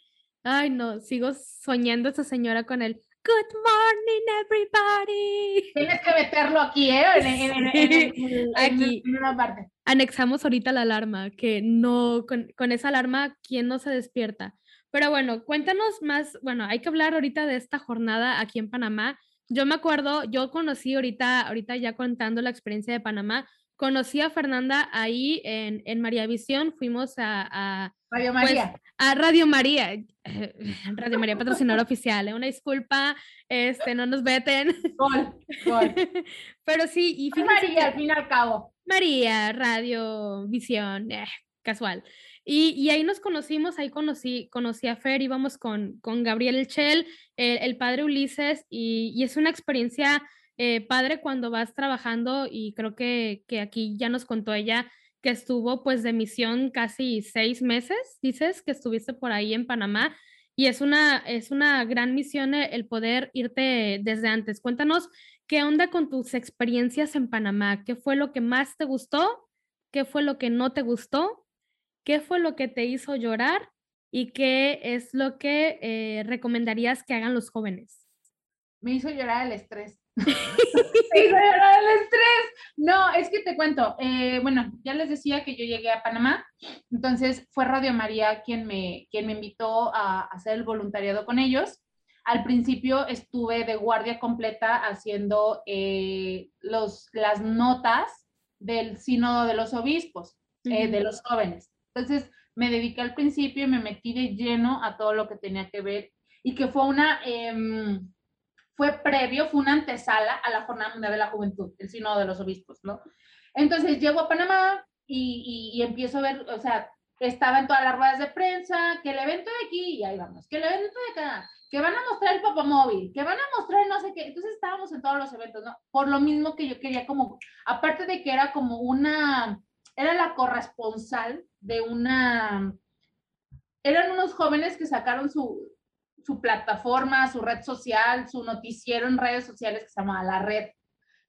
ay no, sigo soñando esa señora con el Good morning, everybody. Tienes que meterlo aquí, ¿eh? aquí. una parte. Anexamos ahorita la alarma, que no, con, con, esa alarma, ¿quién no se despierta? Pero bueno, cuéntanos más, bueno, hay que hablar ahorita de esta jornada aquí en Panamá. Yo me acuerdo, yo conocí ahorita, ahorita ya contando la experiencia de Panamá, conocí a Fernanda ahí en, en María Visión, fuimos a... a Radio pues, María. a Radio María, [LAUGHS] Radio María patrocinador oficial, ¿eh? una disculpa, este, no nos veten. Gol, gol. [LAUGHS] Pero sí, y María, al fin y al cabo. María, Radio Visión, eh, casual. Y, ahí nos conocimos, ahí conocí, conocí a Fer, íbamos con, con Gabriel Elchel, el, el padre Ulises, y, es una experiencia eh, padre cuando vas trabajando y creo que, que, aquí ya nos contó ella que estuvo pues de misión casi seis meses, dices que estuviste por ahí en Panamá y es una, es una gran misión el poder irte desde antes. Cuéntanos qué onda con tus experiencias en Panamá, qué fue lo que más te gustó, qué fue lo que no te gustó, qué fue lo que te hizo llorar y qué es lo que eh, recomendarías que hagan los jóvenes. Me hizo llorar el estrés. [LAUGHS] [LAUGHS] el estrés. No, es que te cuento. Eh, bueno, ya les decía que yo llegué a Panamá, entonces fue Radio María quien me, quien me invitó a hacer el voluntariado con ellos. Al principio estuve de guardia completa haciendo eh, los, las notas del sínodo de los obispos, eh, de los jóvenes. Entonces me dediqué al principio y me metí de lleno a todo lo que tenía que ver y que fue una... Em, fue previo, fue una antesala a la Jornada Mundial de la Juventud, el Sínodo de los Obispos, ¿no? Entonces llego a Panamá y, y, empiezo a ver, o sea, estaba en todas las ruedas de prensa, que el evento de aquí, y ahí vamos, que el evento de acá, que van a mostrar el papamóvil, que van a mostrar no sé qué. Entonces estábamos en todos los eventos, ¿no? Por lo mismo que yo quería como, aparte de que era como una, era la corresponsal de una, eran unos jóvenes que sacaron su, su plataforma, su red social, su noticiero en redes sociales que se llama La Red,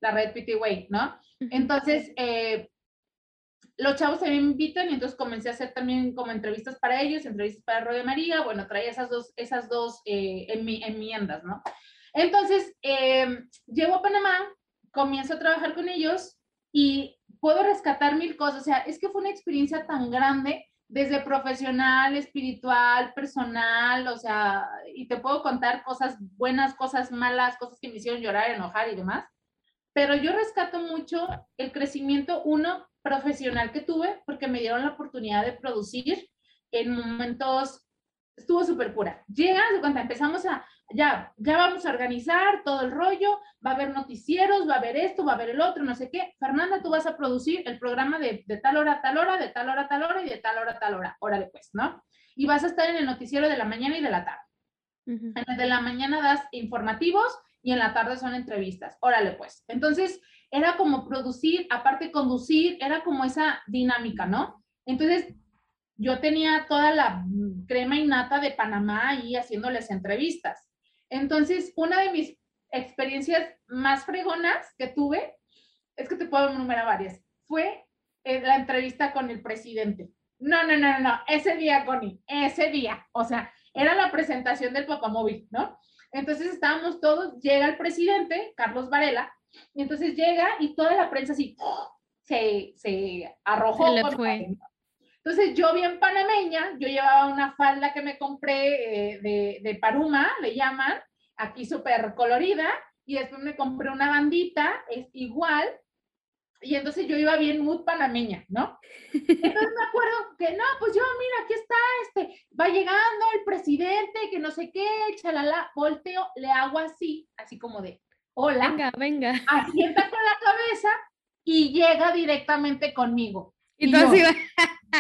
la Red PTWay, ¿no? Entonces, eh, los chavos se me invitan y entonces comencé a hacer también como entrevistas para ellos, entrevistas para Roy María, bueno, traía esas dos, esas dos eh, enmiendas, ¿no? Entonces, eh, llego a Panamá, comienzo a trabajar con ellos y puedo rescatar mil cosas, o sea, es que fue una experiencia tan grande desde profesional, espiritual, personal, o sea, y te puedo contar cosas buenas, cosas malas, cosas que me hicieron llorar, enojar y demás. Pero yo rescato mucho el crecimiento, uno, profesional que tuve, porque me dieron la oportunidad de producir en momentos, estuvo súper pura. Llegas, cuando empezamos a, ya, ya vamos a organizar todo el rollo, va a haber noticieros, va a haber esto, va a haber el otro, no sé qué. Fernanda, tú vas a producir el programa de, de tal hora a tal hora, de tal hora a tal hora y de tal hora a tal hora. Órale, pues, ¿no? Y vas a estar en el noticiero de la mañana y de la tarde. En el de la mañana das informativos y en la tarde son entrevistas. Órale, pues. Entonces, era como producir, aparte conducir, era como esa dinámica, ¿no? Entonces, yo tenía toda la crema innata de Panamá ahí haciéndoles entrevistas. Entonces, una de mis experiencias más fregonas que tuve, es que te puedo enumerar varias, fue eh, la entrevista con el presidente. No, no, no, no, ese día, Connie, ese día. O sea, era la presentación del papamóvil, ¿no? Entonces estábamos todos, llega el presidente, Carlos Varela, y entonces llega y toda la prensa así se, se arrojó. Entonces yo bien panameña, yo llevaba una falda que me compré eh, de, de Paruma, le llaman, aquí súper colorida, y después me compré una bandita, es igual, y entonces yo iba bien mood panameña, ¿no? Entonces me acuerdo que, no, pues yo, mira, aquí está, este, va llegando el presidente, que no sé qué, chalala, volteo, le hago así, así como de, hola. Venga, venga. Asienta con la cabeza y llega directamente conmigo. Y, así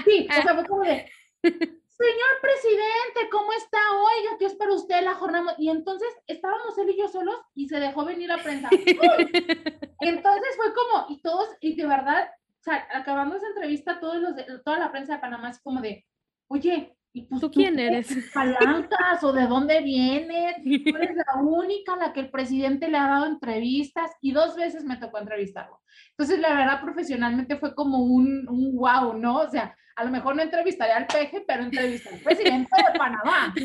Sí, o sea, [LAUGHS] fue como de, señor presidente, ¿cómo está? Oiga, ¿qué es para usted la jornada? Y entonces estábamos él y yo solos y se dejó venir la prensa. [LAUGHS] Entonces fue como, y todos, y de verdad, o sea, acabando esa entrevista, todos los toda la prensa de Panamá es como de, oye, ¿y pues, ¿tú quién eres? ¿Palancas o de dónde vienes? [LAUGHS] Tú eres la única a la que el presidente le ha dado entrevistas y dos veces me tocó entrevistarlo. Entonces, la verdad, profesionalmente fue como un, un wow, ¿no? O sea, a lo mejor no entrevistaría al peje, pero entrevisté al presidente de Panamá. [LAUGHS]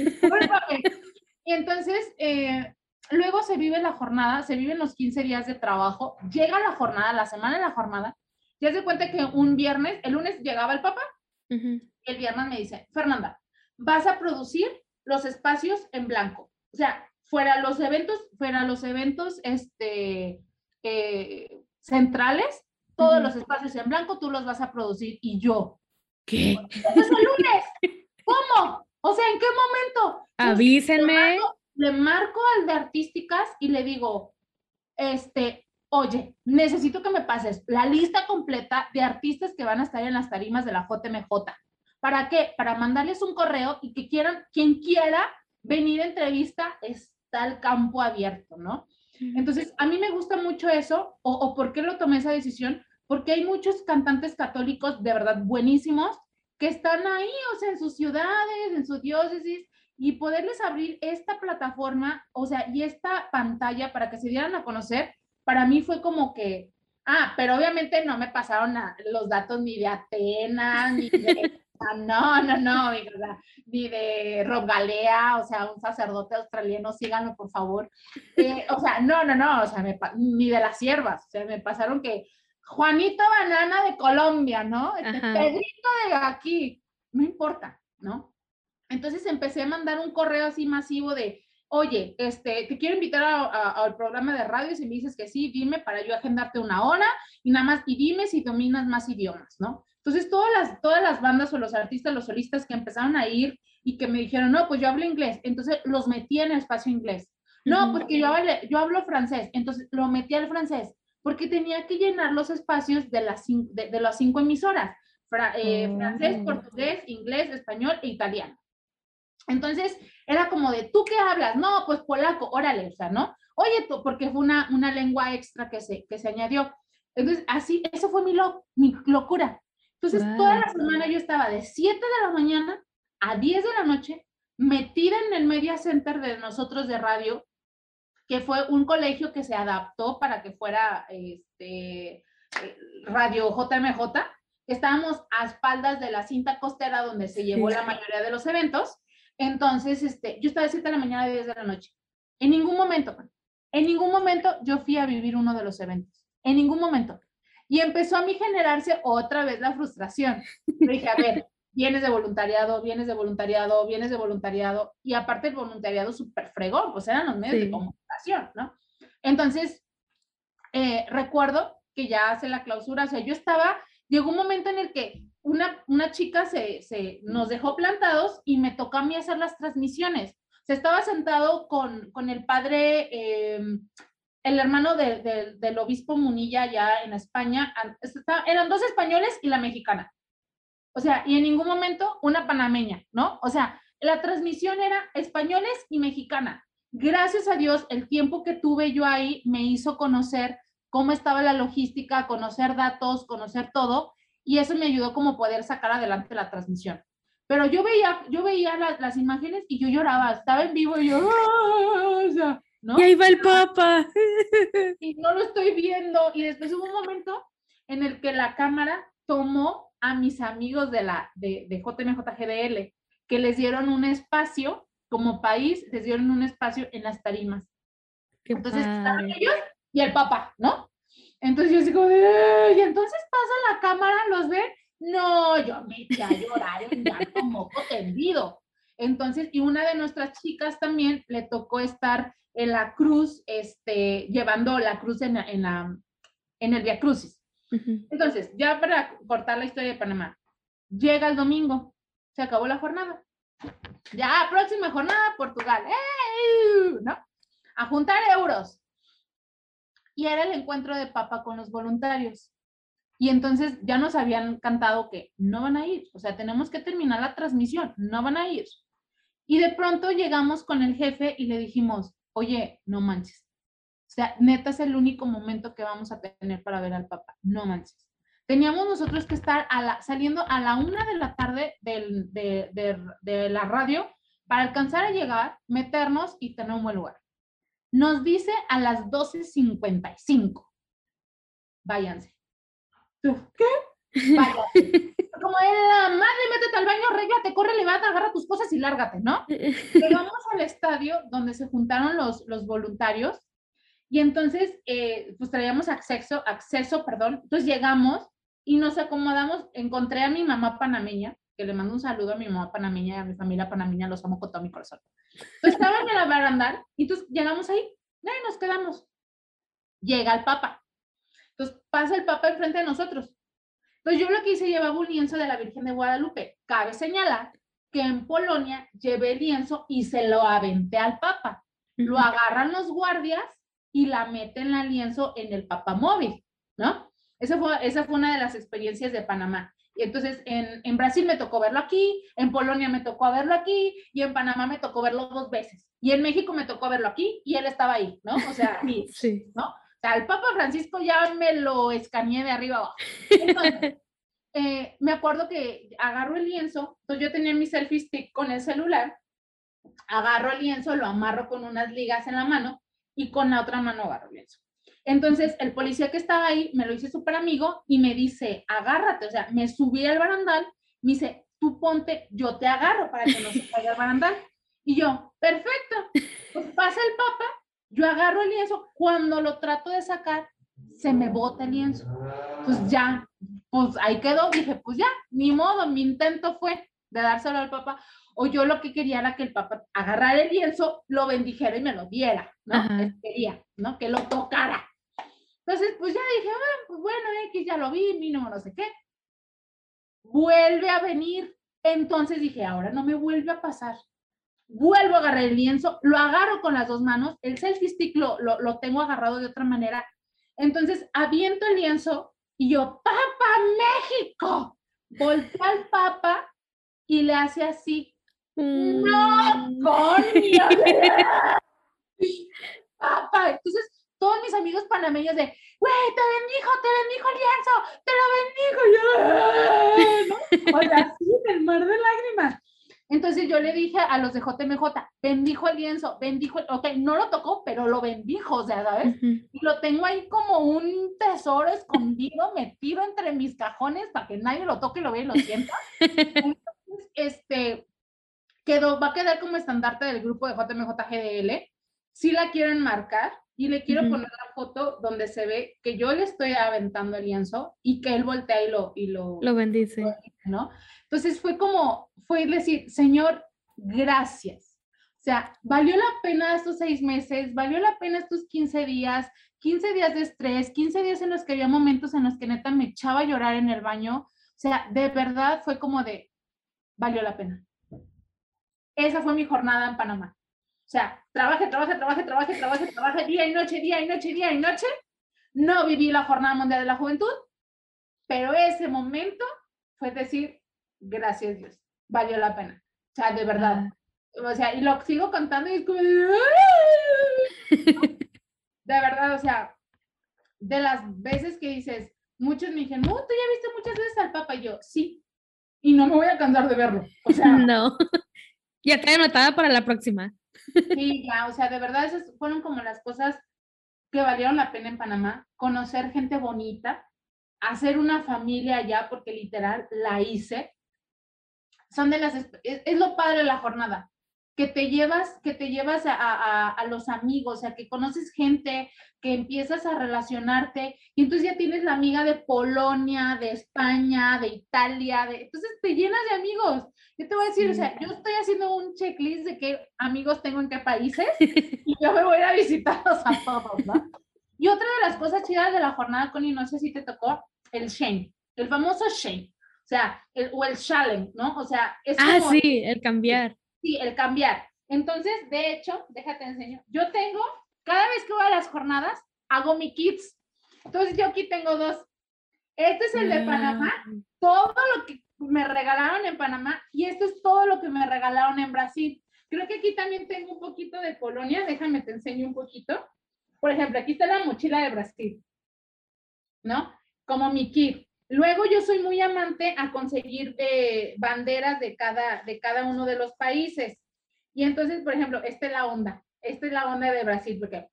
Y entonces, eh, luego se vive la jornada, se viven los 15 días de trabajo, llega la jornada, la semana de la jornada, ya se cuenta que un viernes, el lunes llegaba el papá, el viernes me dice, Fernanda, vas a producir los espacios en blanco. O sea, fuera los eventos, fuera los eventos este, eh, centrales, todos los espacios en blanco tú los vas a producir y yo, ¿Qué? Es el lunes. [LAUGHS] ¿Cómo? O sea, ¿en qué momento? Avísenme. Le marco, al de artísticas y le digo, este, oye, necesito que me pases la lista completa de artistas que van a estar en las tarimas de la JMJ. ¿Para qué? Para mandarles un correo y que quieran, quien quiera venir a entrevista, está el campo abierto, ¿no? Entonces, a mí me gusta mucho eso, o, o por qué lo tomé esa decisión, porque hay muchos cantantes católicos de verdad buenísimos que están ahí, o sea, en sus ciudades, en su diócesis, y poderles abrir esta plataforma, o sea, y esta pantalla para que se dieran a conocer, para mí fue como que, ah, pero obviamente no me pasaron los datos ni de Atenas, ni de, [LAUGHS] no, no, no, ni de Rob Galea, o sea, un sacerdote australiano, síganlo, por favor. Eh, o sea, no, no, no, o sea, ni de las siervas, o sea, me pasaron que Juanito Banana de Colombia, ¿no? Este Pedrito de aquí, no importa, ¿no? Entonces empecé a mandar un correo así masivo de, oye, este, te quiero invitar al programa de radio, si me dices que sí, dime para yo agendarte una hora y nada más, y dime si dominas más idiomas, ¿no? Entonces todas las, todas las bandas o los artistas, los solistas que empezaron a ir y que me dijeron, no, pues yo hablo inglés, entonces los metí en el espacio inglés. No, porque yo hablo, yo hablo francés, entonces lo metí al francés porque tenía que llenar los espacios de las, de, las cinco emisoras, eh, francés, mm. portugués, inglés, español e italiano. Entonces, era como de, ¿tú qué hablas? No, pues polaco, órale, o sea, ¿no? Oye, tú, porque fue una, una lengua extra que se, que se añadió. Entonces, así, eso fue mi, mi locura. Entonces, toda la semana yo estaba de 7 de la mañana a 10 de la noche metida en el media center de nosotros de radio, que fue un colegio que se adaptó para que fuera este, eh, Radio JMJ. Estábamos a espaldas de la cinta costera donde se llevó la mayoría de los eventos. Entonces, este, yo estaba de 7 de la mañana a 10 de la noche. En ningún momento, en ningún momento yo fui a vivir uno de los eventos. En ningún momento. Y empezó a mí generarse otra vez la frustración. dije, a ver, vienes de voluntariado, vienes de voluntariado, vienes de voluntariado, y aparte el voluntariado súper fregón, pues eran los medios de comunicación, ¿no? Entonces, eh, recuerdo que ya hace la clausura, o sea, yo estaba, llegó un momento en el que una, una chica se, se nos dejó plantados y me tocó a mí hacer las transmisiones. O sea, estaba sentado con, con el padre, em, el hermano del obispo Munilla ya en España, eran dos españoles y la mexicana. O sea, y en ningún momento una panameña, ¿no? O sea, la transmisión era españoles y mexicana. Gracias a Dios, el tiempo que tuve yo ahí me hizo conocer cómo estaba la logística, conocer datos, conocer todo, y eso me ayudó como poder sacar adelante la transmisión. Pero yo veía, yo veía las, imágenes y yo lloraba, estaba en vivo y yo, ¡ah! ¿No? Y ahí va el Papa. [LAUGHS] Y no lo estoy viendo. Y después hubo un momento en el que la cámara tomó a mis amigos de la de, de JMJGDL, que les dieron un espacio como país, les dieron un espacio en las tarimas. Entonces estaban ellos y el Papa, ¿no? Entonces yo digo, y entonces pasa la cámara, los ven no, yo me eché a llorar en llanto moco tendido. Entonces, y una de nuestras chicas también le tocó estar en la cruz, este, llevando la cruz en, en, la, en el Via Crucis. Entonces, ya para cortar la historia de Panamá, llega el domingo, se acabó la jornada. Ya, próxima jornada, Portugal, ¿no? A juntar euros. Y era el encuentro de Papa con los voluntarios. Y entonces ya nos habían cantado que no van a ir, o sea, tenemos que terminar la transmisión, no van a ir. Y de pronto llegamos con el jefe y le dijimos, oye, no manches. O sea, neta es el único momento que vamos a tener para ver al papá, no manches. Teníamos nosotros que estar a la, saliendo a la una de la tarde del, de, de, de la radio para alcanzar a llegar, meternos y tener un buen lugar. Nos dice a las 12.55, váyanse. ¿Qué? Vaya. [LAUGHS] Como madre, métete al baño, arréglate, corre, levanta, agarra tus cosas y lárgate, ¿no? [LAUGHS] Llegamos al estadio donde se juntaron los, los voluntarios y entonces, eh, pues traíamos acceso, acceso, perdón. Entonces llegamos y nos acomodamos. Encontré a mi mamá panameña, que le mando un saludo a mi mamá panameña y a mi familia panameña, los amo con todo mi corazón. Entonces estaban en la barandal y entonces llegamos ahí, y nos quedamos. Llega el papa entonces pasa el Papa enfrente de nosotros. Entonces yo lo que hice llevaba un lienzo de la Virgen de Guadalupe. Cabe señalar que en Polonia llevé el lienzo y se lo aventé al Papa. Lo agarran los guardias y la meten el lienzo en el Papa móvil, ¿no? Esa fue, esa fue una de las experiencias de Panamá. Y entonces en, en, Brasil me tocó verlo aquí, en Polonia me tocó verlo aquí y en Panamá me tocó verlo dos veces. Y en México me tocó verlo aquí y él estaba ahí, ¿no? O sea, [LAUGHS] sí. ¿no? Sea, el Papa Francisco ya me lo escaneé de arriba abajo. Entonces, [LAUGHS] eh, me acuerdo que agarro el lienzo, entonces yo tenía mi selfie stick con el celular, agarro el lienzo, lo amarro con unas ligas en la mano y con la otra mano agarro el lienzo. Entonces, el policía que estaba ahí me lo hice súper amigo y me dice, agárrate, o sea, me subí al barandal, me dice, tú ponte, yo te agarro para que no se caiga el barandal. Y yo, perfecto, pues pasa el papa yo agarro el lienzo, cuando lo trato de sacar, se me bota el lienzo. Pues ya, pues ahí quedó, dije, pues ya, ni modo, mi intento fue de dárselo al papá, o yo lo que quería era que el papá agarrara el lienzo, lo bendijera y me lo diera, ¿no? Quería, ¿no? Que lo tocara. Entonces, pues ya dije, ah, pues bueno, X ya lo vi, mi no sé qué. Vuelve a venir. Entonces dije, ahora no me vuelve a pasar vuelvo a agarrar el lienzo, lo agarro con las dos manos, el selfie stick lo, lo, tengo agarrado de otra manera. Entonces, aviento el lienzo y yo, ¡Papa México! Voltea al Papa y le hace así. ¡No, mm. coño! [LAUGHS] ¡Papa! Entonces, todos mis amigos panameños de, güey, te bendijo, te bendijo el lienzo, te lo bendijo. yo, [LAUGHS] O sea, así, el mar de lágrimas. Entonces yo le dije a los de JMJ, bendijo el lienzo, bendijo, el, ok, no lo tocó, pero lo bendijo, o sea, ¿sabes? Y lo tengo ahí como un tesoro escondido, [LAUGHS] metido entre mis cajones para que nadie lo toque, lo vea y lo sienta. [LAUGHS] Entonces, este, quedó, va a quedar como estandarte del grupo de JMJ GDL. Si la quieren marcar y le quiero poner la foto donde se ve que yo le estoy aventando el lienzo y que él voltea y lo, y lo, lo bendice, ¿no? Entonces fue como, fue decir, Señor, gracias. O sea, valió la pena estos seis meses, valió la pena estos 15 días, 15 días de estrés, 15 días en los que había momentos en los que neta me echaba a llorar en el baño. O sea, de verdad fue como de, valió la pena. Esa fue mi jornada en Panamá. O sea, trabaje, trabaje, trabaje, trabaje, trabaje, trabaje, día y noche, día y noche, día y noche. No viví la Jornada Mundial de la Juventud, pero ese momento fue decir, gracias Dios, valió la pena. O sea, de verdad. O sea, y lo sigo contando y es como de, verdad, o sea, de las veces que dices, muchos me dijeron, no, tú ya viste muchas veces al Papa. Y yo, sí, y no me voy a cansar de verlo. O sea, [LAUGHS] no. [LAUGHS] Ya te anotada para la próxima. Sí, ya, o sea, de verdad esas fueron como las cosas que valieron la pena en Panamá, conocer gente bonita, hacer una familia allá, porque literal la hice. Son de las, es, lo padre de la jornada, que te llevas, que te llevas a, a, a, los amigos, o sea, que conoces gente, que empiezas a relacionarte, y entonces ya tienes la amiga de Polonia, de España, de Italia, de, entonces te llenas de amigos. Yo te voy a decir, o sea, yo estoy haciendo un checklist de qué amigos tengo en qué países, [LAUGHS] y yo me voy a ir a visitarlos a todos, ¿no? Y otra de las cosas chidas de la jornada, Connie, no sé si te tocó, el shame, el famoso shame, o sea, el, o el challenge, ¿no? O sea, es Ah, sí, el cambiar. Sí, el cambiar. Entonces, de hecho, déjate enseño, yo tengo, cada vez que voy a las jornadas, hago mi kits. Entonces, yo aquí tengo dos. Este es el de Panamá, ah. todo lo que me regalaron en Panamá y esto es todo lo que me regalaron en Brasil. Creo que aquí también tengo un poquito de Polonia, déjame te enseño un poquito. Por ejemplo, aquí está la mochila de Brasil, ¿no? Como mi kit. Luego yo soy muy amante a conseguir eh, banderas de cada, de cada uno de los países. Y entonces, por ejemplo, esta es la onda. Esta es la onda de Brasil, porque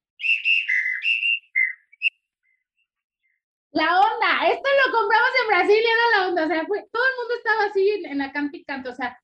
la onda, esto lo compramos en Brasil y era la onda, o sea, fue, todo el mundo estaba así en, la canto, o sea,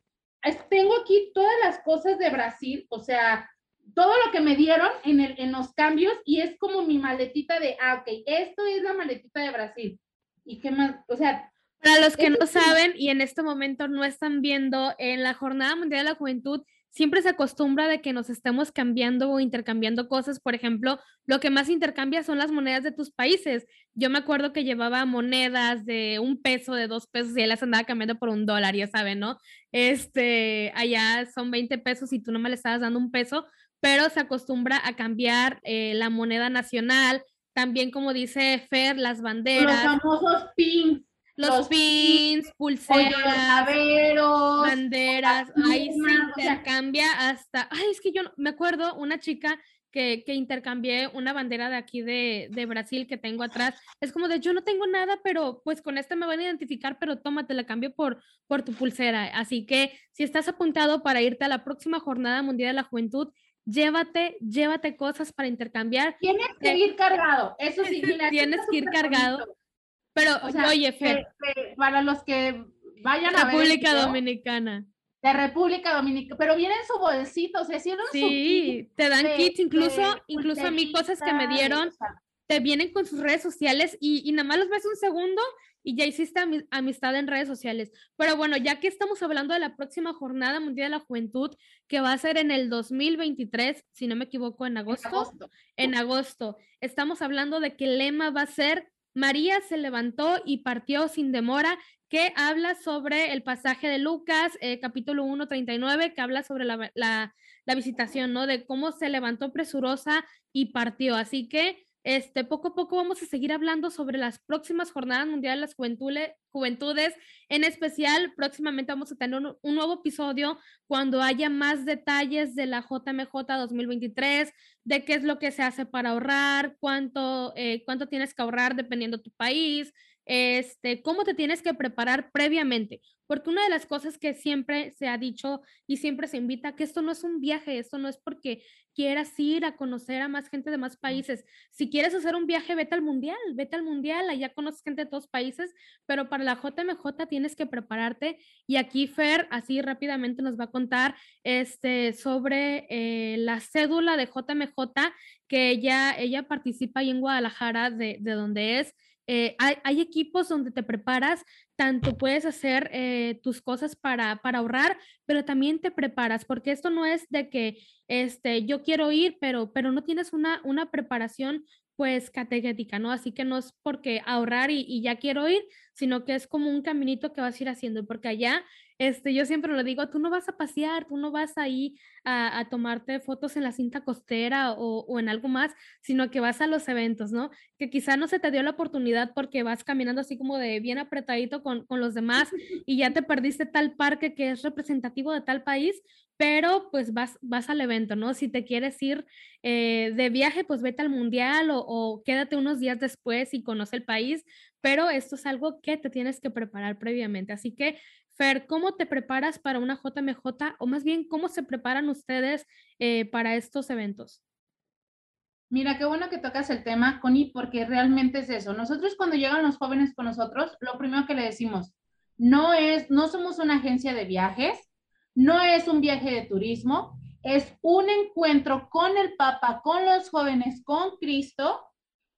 tengo aquí todas las cosas de Brasil, o sea, todo lo que me dieron en, el, en los cambios y es como mi maletita de, ah, ok, esto es la maletita de Brasil. ¿Y qué más? O sea... Para los que no saben y en este momento no están viendo, en la Jornada Mundial de la Juventud siempre se acostumbra de que nos estemos cambiando o intercambiando cosas. Por ejemplo, lo que más intercambia son las monedas de tus países. Yo me acuerdo que llevaba monedas de un peso, de dos pesos y él las andaba cambiando por un dólar, ya saben, ¿no? Este, allá son 20 pesos y tú no me le estabas dando un peso, pero se acostumbra a cambiar eh, la moneda nacional. También, como dice Fer, las banderas. Los famosos pins los, pins, pulseras, banderas, ahí se intercambia hasta, ay, es que yo me acuerdo una chica que, que intercambié una bandera de aquí de, de, Brasil que tengo atrás, es como de yo no tengo nada, pero pues con esta me van a identificar, pero tómate, la cambio por, por tu pulsera. Así que si estás apuntado para irte a la próxima Jornada Mundial de la Juventud, llévate, llévate cosas para intercambiar. Tienes que ir cargado, eso sí. Tienes que ir cargado pero, oye, Fer. para los que vayan a ver. República Dominicana. De República Dominicana, pero vienen su bolsito, o sea, hicieron sí, te dan kits, incluso, incluso a mí cosas que me dieron, te vienen con sus redes sociales y, y nada más los ves un segundo y ya hiciste amistad en redes sociales. Pero bueno, ya que estamos hablando de la próxima Jornada Mundial de la Juventud, que va a ser en el 2023, si no me equivoco, en agosto. En agosto. En agosto. Estamos hablando de que el lema va a ser María se levantó y partió sin demora, que habla sobre el pasaje de Lucas, eh, capítulo 1, 39, que habla sobre la, la, la, visitación, ¿no? De cómo se levantó presurosa y partió. Así que este, poco a poco vamos a seguir hablando sobre las próximas jornadas mundiales de las juventudes. En especial, próximamente vamos a tener un, nuevo episodio cuando haya más detalles de la JMJ 2023, de qué es lo que se hace para ahorrar, cuánto, eh, cuánto tienes que ahorrar dependiendo de tu país, este, cómo te tienes que preparar previamente, porque una de las cosas que siempre se ha dicho y siempre se invita, que esto no es un viaje, esto no es porque quieras ir a conocer a más gente de más países. Si quieres hacer un viaje, vete al mundial, vete al mundial, allá conoces gente de todos países, pero para la JMJ tienes que prepararte y aquí Fer así rápidamente nos va a contar este, sobre eh, la cédula de JMJ que ella, ella participa ahí en Guadalajara, de, de donde es. Eh, hay, equipos donde te preparas, tanto puedes hacer eh, tus cosas para, para ahorrar, pero también te preparas, porque esto no es de que este, yo quiero ir, pero, pero no tienes una, una preparación pues categética, ¿no? Así que no es porque ahorrar y, y, ya quiero ir, sino que es como un caminito que vas a ir haciendo, porque allá este, yo siempre lo digo, tú no vas a pasear, tú no vas ahí a, a tomarte fotos en la cinta costera o, o, en algo más, sino que vas a los eventos, ¿no? Que quizá no se te dio la oportunidad porque vas caminando así como de bien apretadito con, con los demás [LAUGHS] y ya te perdiste tal parque que es representativo de tal país, pero pues vas, vas al evento, ¿no? Si te quieres ir eh, de viaje, pues vete al mundial o, o, quédate unos días después y conoce el país, pero esto es algo que te tienes que preparar previamente. Así que Fer, ¿cómo te preparas para una JMJ o más bien cómo se preparan ustedes eh, para estos eventos? Mira, qué bueno que tocas el tema, Connie, porque realmente es eso. Nosotros cuando llegan los jóvenes con nosotros, lo primero que le decimos, no es, no somos una agencia de viajes, no es un viaje de turismo, es un encuentro con el Papa, con los jóvenes, con Cristo,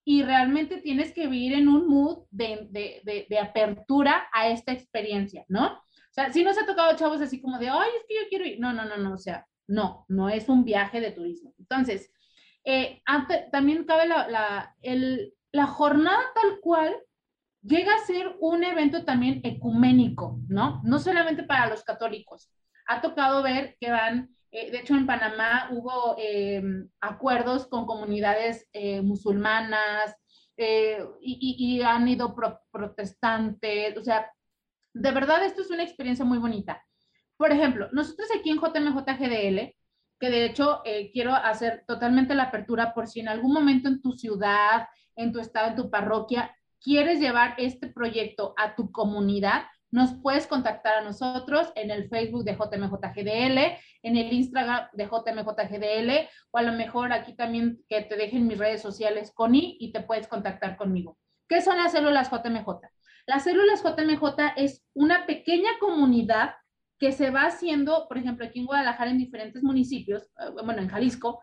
y realmente tienes que vivir en un mood de, de, de, apertura a esta experiencia, ¿no? O sea, si nos ha tocado chavos así como de, ay, es que yo quiero ir. No, no, no, no, o sea, no, no es un viaje de turismo. Entonces, eh, también cabe la, la, el, la jornada tal cual llega a ser un evento también ecuménico, ¿no? No solamente para los católicos. Ha tocado ver que van eh, de hecho, en Panamá hubo eh, acuerdos con comunidades eh, musulmanas y, han ido protestantes. O sea, de verdad esto es una experiencia muy bonita. Por ejemplo, nosotros aquí en JMJGDL, que de hecho quiero hacer totalmente la apertura por si en algún momento en tu ciudad, en tu estado, en tu parroquia, quieres llevar este proyecto a tu comunidad, nos puedes contactar a nosotros en el Facebook de JMJGDL, en el Instagram de JMJGDL, o a lo mejor aquí también que te dejen mis redes sociales, Connie, y te puedes contactar conmigo. ¿Qué son las células JMJ? Las células JMJ es una pequeña comunidad que se va haciendo, por ejemplo, aquí en Guadalajara, en diferentes municipios, eh, bueno, en Jalisco,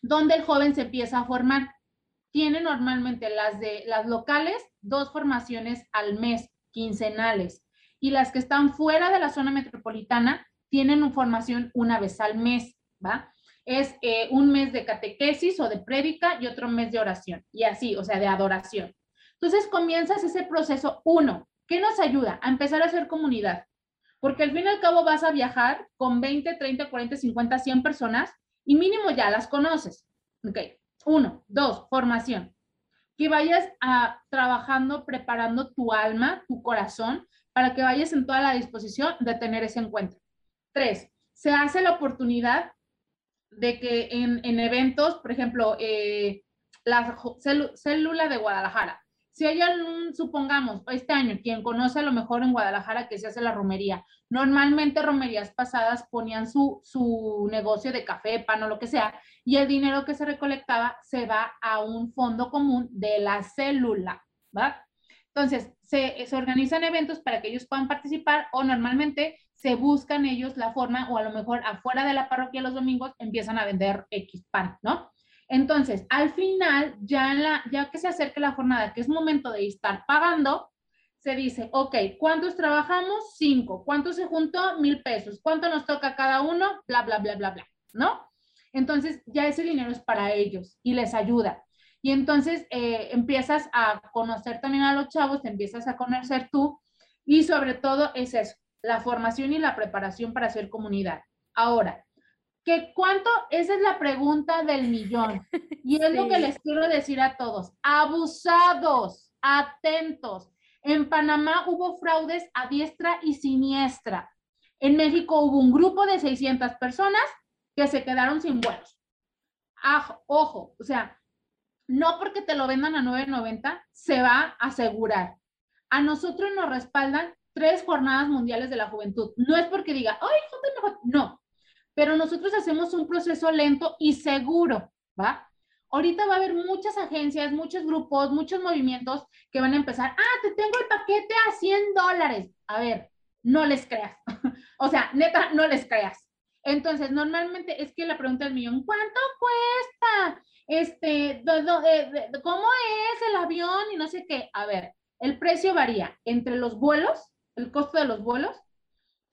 donde el joven se empieza a formar. Tiene normalmente las de las locales dos formaciones al mes quincenales y las que están fuera de la zona metropolitana tienen formación una vez al mes, ¿va? Es eh, un mes de catequesis o de prédica y otro mes de oración, y así, o sea, de adoración. Entonces comienzas ese proceso, uno, ¿qué nos ayuda? A empezar a hacer comunidad, porque al fin y al cabo vas a viajar con 20, 30, 40, 50, 100 personas y mínimo ya las conoces. Ok, uno, dos, formación que vayas a, trabajando, preparando tu alma, tu corazón, para que vayas en toda la disposición de tener ese encuentro. Tres, se hace la oportunidad de que en, eventos, por ejemplo, eh, la célula de Guadalajara, si hay algún, supongamos, este año, quien conoce a lo mejor en Guadalajara que se hace la romería, normalmente romerías pasadas ponían su, su negocio de café, pan o lo que sea, y el dinero que se recolectaba se va a un fondo común de la célula, ¿va? Entonces, se, se organizan eventos para que ellos puedan participar o normalmente se buscan ellos la forma o a lo mejor afuera de la parroquia los domingos empiezan a vender X pan, ¿no? Entonces, al final, ya, la, ya que se acerque la jornada, que es momento de estar pagando, se dice, ok, ¿cuántos trabajamos? Cinco. ¿Cuánto se juntó? Mil pesos. ¿Cuánto nos toca cada uno? Bla, bla, bla, bla, bla, ¿no? Entonces, ya ese dinero es para ellos y les ayuda. Y entonces eh, empiezas a conocer también a los chavos, te empiezas a conocer tú y sobre todo es eso, la formación y la preparación para hacer comunidad. Ahora, que cuánto, esa es la pregunta del millón. [LAUGHS] Y es lo que les quiero decir a todos. Abusados, atentos. En Panamá hubo fraudes a diestra y siniestra. En México hubo un grupo de 600 personas que se quedaron sin vuelos. ojo, o sea, no porque te lo vendan a 9.90 se va a asegurar. A nosotros nos respaldan tres jornadas mundiales de la juventud. No es porque diga, ay, no, pero nosotros hacemos un proceso lento y seguro, ¿va? Ahorita va a haber muchas agencias, muchos grupos, muchos movimientos que van a empezar, ah, te tengo el paquete a 100 dólares. A ver, no les creas. [LAUGHS] o sea, neta, no les creas. Entonces, normalmente es que la pregunta es millón, ¿cuánto cuesta? Este, ¿cómo es el avión y no sé qué? A ver, el precio varía entre los vuelos, el costo de los vuelos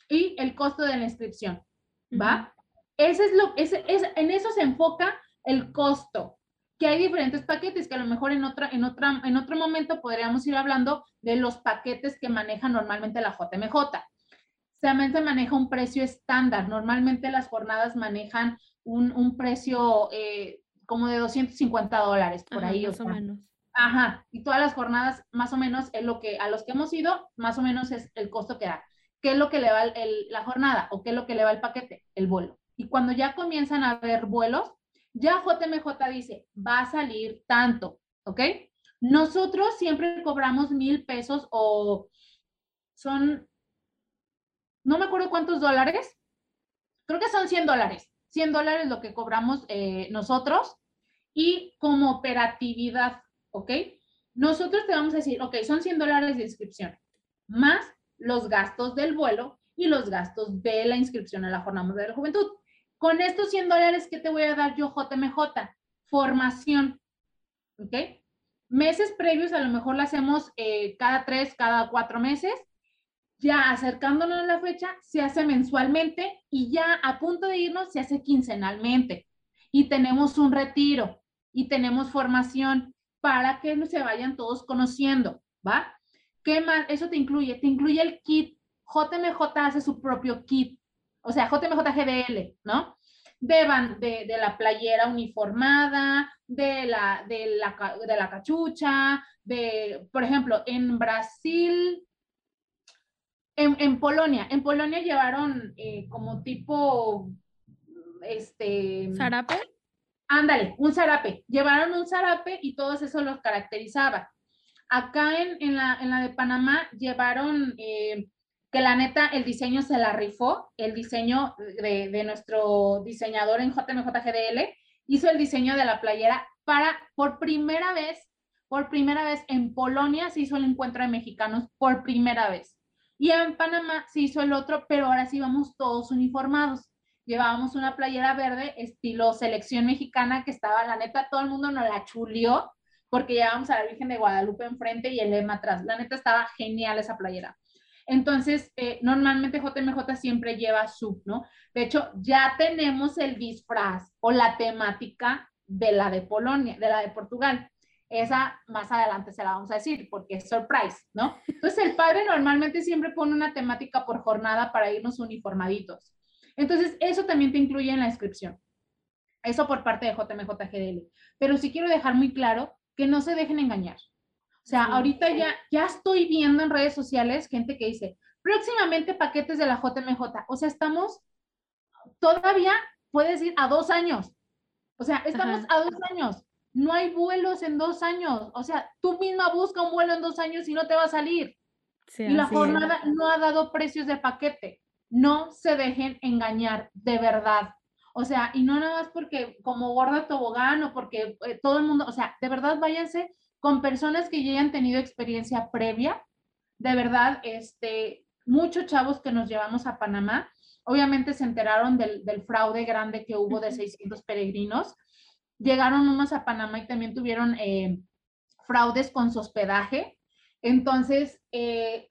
y el costo de la inscripción, ¿va? Ese es lo, ese, es, en eso se enfoca el costo, que hay diferentes paquetes que a lo mejor en, otra, en, otra, en otro momento podríamos ir hablando de los paquetes que maneja normalmente la JMJ. Se maneja un precio estándar. Normalmente las jornadas manejan un, un precio eh, como de 250 dólares por ahí. Más o, menos. Ajá, y todas las jornadas más o menos es lo que a los que hemos ido, más o menos es el costo que da. ¿Qué es lo que le va el, la jornada o qué es lo que le va el paquete? El vuelo. Y cuando ya comienzan a haber vuelos, ya JMJ dice, va a salir tanto, ¿ok? Nosotros siempre cobramos mil pesos o son no me acuerdo cuántos dólares, creo que son 100 dólares, 100 dólares lo que cobramos eh, nosotros y como operatividad, ¿ok? Nosotros te vamos a decir, ok, son 100 dólares de inscripción, más los gastos del vuelo y los gastos de la inscripción a la Jornada de la Juventud. Con estos 100 dólares, ¿qué te voy a dar yo, JMJ? Formación, ¿ok? Meses previos, a lo mejor lo hacemos eh, cada tres, cada cuatro meses. Ya acercándonos a la fecha, se hace mensualmente y ya a punto de irnos, se hace quincenalmente. Y tenemos un retiro y tenemos formación para que se vayan todos conociendo, ¿va? ¿Qué más? Eso te incluye, te incluye el kit. JMJ hace su propio kit, o sea, JMJ GDL, ¿no? De, de, de la playera uniformada, de la, de la, de la cachucha, de, por ejemplo, en Brasil, en, en Polonia, en Polonia llevaron eh, como tipo, este... ¿Zarape? Ándale, un zarape. Llevaron un zarape y todo eso los caracterizaba. Acá en, en, la, en la, de Panamá llevaron eh, que la neta el diseño se la rifó, el diseño de, nuestro diseñador en JMJGDL hizo el diseño de la playera para, por primera vez, por primera vez en Polonia se hizo el encuentro de mexicanos por primera vez. Y en Panamá se hizo el otro, pero ahora sí vamos todos uniformados llevábamos una playera verde estilo selección mexicana que estaba, la neta, todo el mundo nos la chulió porque llevábamos a la Virgen de Guadalupe enfrente y el lema atrás. La neta estaba genial esa playera. Entonces, eh, normalmente JMJ siempre lleva su, ¿no? De hecho, ya tenemos el disfraz o la temática de la de Polonia, de la de Portugal. Esa más adelante se la vamos a decir porque es surprise, ¿no? Entonces, el padre normalmente siempre pone una temática por jornada para irnos uniformaditos. Entonces, eso también te incluye en la inscripción. Eso por parte de JMJGDL. Pero sí quiero dejar muy claro que no se dejen engañar. O sea, ahorita ya, ya estoy viendo en redes sociales gente que dice, próximamente paquetes de la JMJ. O sea, estamos todavía, puedes ir a dos años. O sea, estamos a dos años. No hay vuelos en dos años. O sea, tú misma busca un vuelo en dos años y no te va a salir. y la jornada no ha dado precios de paquete no se dejen engañar de verdad. O sea, y no nada más porque como gorda tobogán o porque eh, todo el mundo, o sea, de verdad váyanse con personas que ya hayan tenido experiencia previa. De verdad, este, muchos chavos que nos llevamos a Panamá, obviamente se enteraron del, fraude grande que hubo de 600 peregrinos. Llegaron unos a Panamá y también tuvieron eh, fraudes con su hospedaje. Entonces, eh,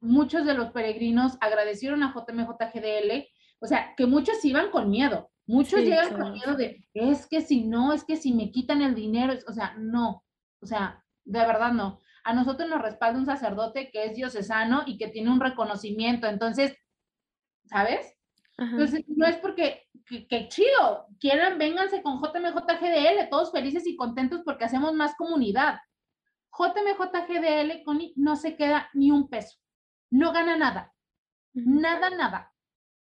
muchos de los peregrinos agradecieron a JMJGDL, o sea, que muchos iban con miedo, muchos llegan con miedo de, es que si no, es que si me quitan el dinero, o sea, no, o sea, de verdad no. A nosotros nos respalda un sacerdote que es diocesano y que tiene un reconocimiento, entonces, ¿sabes? Entonces, no es porque, que, chido, quieran, vénganse con JMJGDL, todos felices y contentos porque hacemos más comunidad. JMJGDL, Connie, no se queda ni un peso no gana nada. Nada, nada.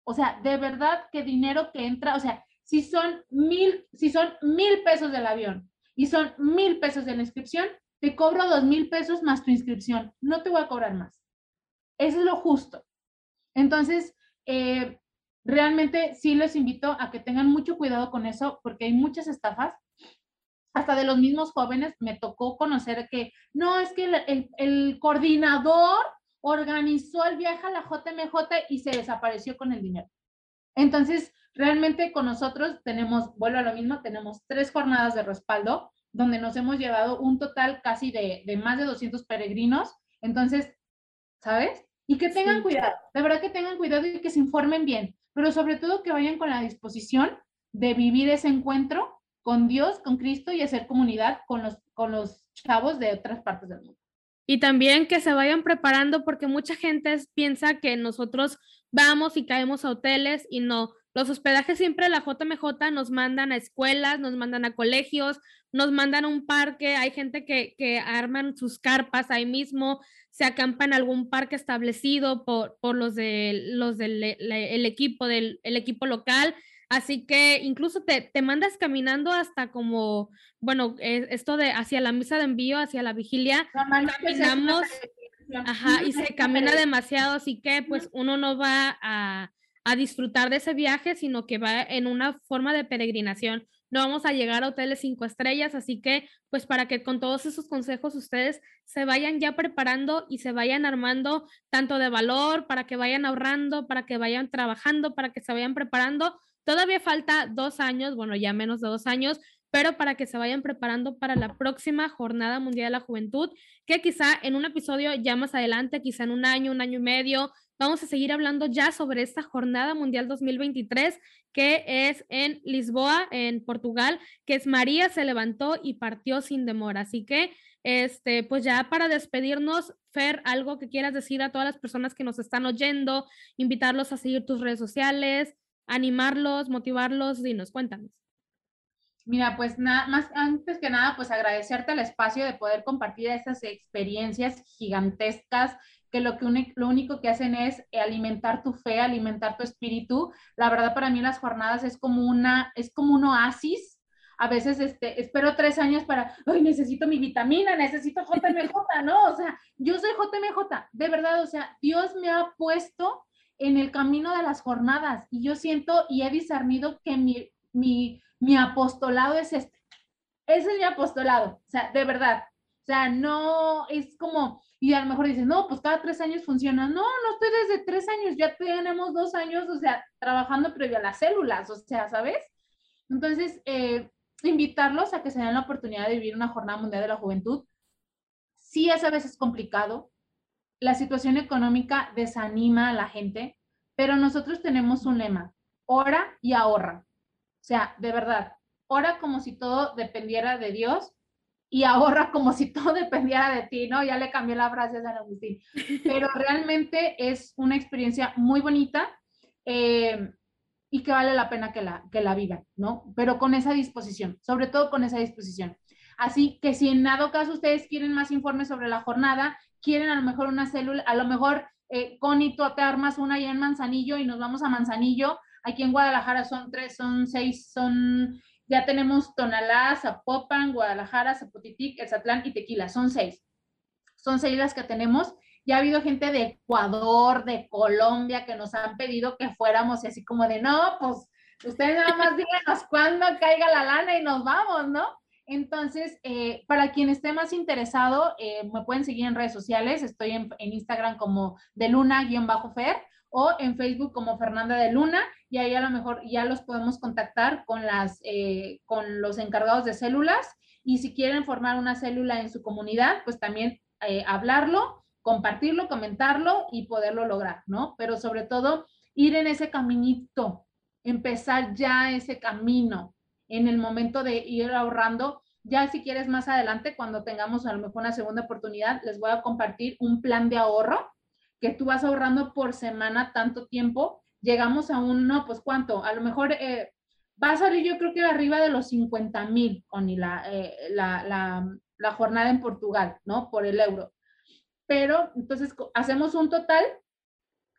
O sea, de verdad que dinero que entra, o sea, si son mil, si son mil pesos del avión y son mil pesos de la inscripción, te cobro dos mil pesos más tu inscripción. No te voy a cobrar más. Eso es lo justo. Entonces, eh, realmente sí les invito a que tengan mucho cuidado con eso porque hay muchas estafas. Hasta de los mismos jóvenes me tocó conocer que no, es que el, el coordinador organizó el viaje a la JMJ y se desapareció con el dinero. Entonces, realmente con nosotros tenemos, vuelvo a lo mismo, tenemos tres jornadas de respaldo donde nos hemos llevado un total casi de, más de 200 peregrinos. Entonces, ¿sabes? Y que tengan cuidado, de verdad que tengan cuidado y que se informen bien, pero sobre todo que vayan con la disposición de vivir ese encuentro con Dios, con Cristo y hacer comunidad con los, con los chavos de otras partes del mundo. Y también que se vayan preparando porque mucha gente piensa que nosotros vamos y caemos a hoteles y no. Los hospedajes siempre la JMJ nos mandan a escuelas, nos mandan a colegios, nos mandan a un parque. Hay gente que, que arman sus carpas ahí mismo, se acampan en algún parque establecido por, por los, de, los del el equipo, del el equipo local. Así que incluso te, te mandas caminando hasta como, bueno, esto de hacia la misa de envío, hacia la vigilia, caminamos, Ajá, y se camina demasiado, así que pues uno no va a, a disfrutar de ese viaje, sino que va en una forma de peregrinación no vamos a llegar a hoteles cinco estrellas, así que pues para que con todos esos consejos ustedes se vayan ya preparando y se vayan armando tanto de valor, para que vayan ahorrando, para que vayan trabajando, para que se vayan preparando. Todavía falta dos años, bueno, ya menos de dos años, pero para que se vayan preparando para la próxima Jornada Mundial de la Juventud, que quizá en un episodio ya más adelante, quizá en un año, un año y medio, vamos a seguir hablando ya sobre esta Jornada Mundial 2023 que es en Lisboa, en Portugal, que es María se levantó y partió sin demora. Así que, este, pues ya para despedirnos, Fer, algo que quieras decir a todas las personas que nos están oyendo, invitarlos a seguir tus redes sociales, animarlos, motivarlos, dinos, cuéntanos. Mira, pues nada más, antes que nada, pues agradecerte el espacio de poder compartir estas experiencias gigantescas que lo, que lo único que hacen es alimentar tu fe, alimentar tu espíritu. La verdad para mí las jornadas es como una, es como un oasis. A veces este, espero tres años para, ay, necesito mi vitamina, necesito JMJ, [LAUGHS] ¿no? O sea, yo soy JMJ, de verdad, o sea, Dios me ha puesto en el camino de las jornadas y yo siento y he discernido que mi, mi, mi apostolado es este. Ese es mi apostolado, o sea, de verdad. O sea, no es como, y a lo mejor dices, no, pues cada tres años funciona. No, no estoy desde tres años, ya tenemos dos años, o sea, trabajando previo a las células, o sea, ¿sabes? Entonces, eh, invitarlos a que se den la oportunidad de vivir una jornada mundial de la juventud. Sí es a veces complicado, la situación económica desanima a la gente, pero nosotros tenemos un lema, ora y ahorra. O sea, de verdad, ora como si todo dependiera de Dios y ahorra como si [LAUGHS] todo dependiera de ti, ¿no? Ya le cambié la frase a San Agustín. Pero realmente es una experiencia muy bonita eh, y que vale la pena que la, que la vivan, ¿no? Pero con esa disposición, sobre todo con esa disposición. Así que si en dado caso ustedes quieren más informes sobre la jornada, quieren a lo mejor una célula, a lo mejor, eh, Connie, tú te armas una ya en Manzanillo y nos vamos a Manzanillo. Aquí en Guadalajara son tres, son seis, son ya tenemos Tonalá, Zapopan, Guadalajara, Zapotitic, Zatlán y Tequila. Son seis. Son seis las que tenemos. Ya ha habido gente de Ecuador, de Colombia, que nos han pedido que fuéramos y así como de, no, pues ustedes nada más díganos cuándo caiga la lana y nos vamos, ¿no? Entonces, eh, para quien esté más interesado, eh, me pueden seguir en redes sociales. Estoy en, en Instagram como de luna-fer o en Facebook como Fernanda de Luna y ahí a lo mejor ya los podemos contactar con, las, eh, con los encargados de células y si quieren formar una célula en su comunidad, pues también eh, hablarlo, compartirlo, comentarlo y poderlo lograr, ¿no? Pero sobre todo ir en ese caminito, empezar ya ese camino en el momento de ir ahorrando. Ya si quieres más adelante, cuando tengamos a lo mejor una segunda oportunidad, les voy a compartir un plan de ahorro que tú vas ahorrando por semana tanto tiempo, llegamos a un, no, pues cuánto, a lo mejor eh, va a salir yo creo que arriba de los 50 mil, Connie, la, eh, la, la, la jornada en Portugal, ¿no? Por el euro. Pero entonces hacemos un total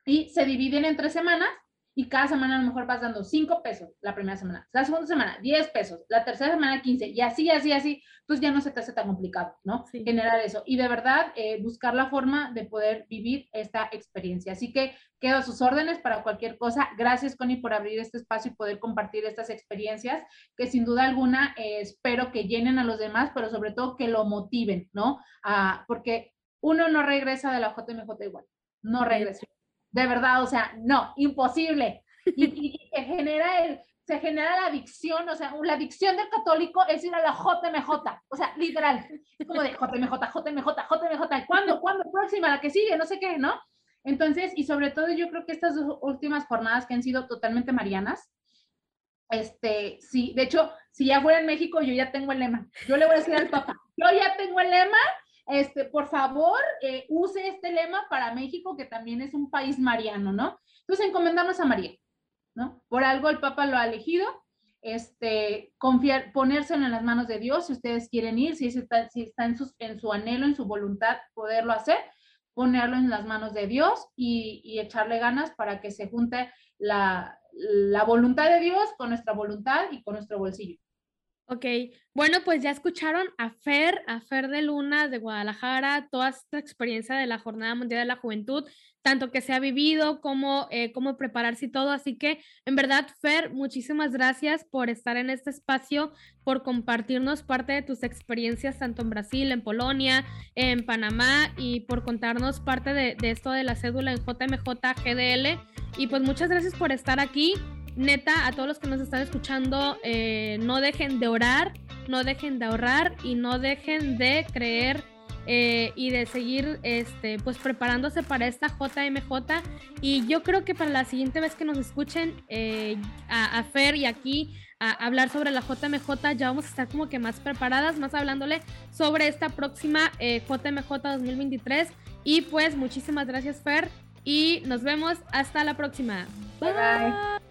y se dividen en tres semanas y cada semana a lo mejor vas dando 5 pesos la primera semana, la segunda semana 10 pesos, la tercera semana 15 y así, así, así, pues ya no se te hace tan complicado, ¿no? Generar eso y de verdad eh, buscar la forma de poder vivir esta experiencia. Así que quedo a sus órdenes para cualquier cosa. Gracias, Connie, por abrir este espacio y poder compartir estas experiencias que sin duda alguna eh, espero que llenen a los demás, pero sobre todo que lo motiven, ¿no? Ah, porque uno no regresa de la JMJ igual, no regresa de verdad, o sea, no, imposible. Y, se, genera el, se genera la adicción, o sea, la adicción del católico es ir a la JMJ, o sea, literal, como de JMJ, JMJ, JMJ, ¿cuándo, cuándo, próxima, la que sigue, no sé qué, ¿no? Entonces, y sobre todo yo creo que estas dos últimas jornadas que han sido totalmente marianas, este, sí, de hecho, si ya fuera en México, yo ya tengo el lema. Yo le voy a decir al papá, yo ya tengo el lema este, por favor, eh, use este lema para México, que también es un país mariano, ¿no? Entonces, encomendamos a María, ¿no? Por algo el Papa lo ha elegido, este, confiar, ponérselo en las manos de Dios, si ustedes quieren ir, si está, si está en, en su anhelo, en su voluntad, poderlo hacer, ponerlo en las manos de Dios y, y echarle ganas para que se junte la, la voluntad de Dios con nuestra voluntad y con nuestro bolsillo. Ok, bueno, pues ya escucharon a Fer, a Fer de Luna de Guadalajara, toda esta experiencia de la Jornada Mundial de la Juventud, tanto que se ha vivido como eh, cómo prepararse y todo. Así que, en verdad, Fer, muchísimas gracias por estar en este espacio, por compartirnos parte de tus experiencias tanto en Brasil, en Polonia, en Panamá y por contarnos parte de, de esto de la cédula en JMJ GDL. Y pues muchas gracias por estar aquí neta, a todos los que nos están escuchando, eh, no dejen de orar, no dejen de ahorrar y no dejen de creer eh, y de seguir este, pues preparándose para esta JMJ. Y yo creo que para la siguiente vez que nos escuchen eh, a, Fer y aquí a hablar sobre la JMJ, ya vamos a estar como que más preparadas, más hablándole sobre esta próxima JMJ 2023. Y pues muchísimas gracias Fer y nos vemos hasta la próxima. bye. bye.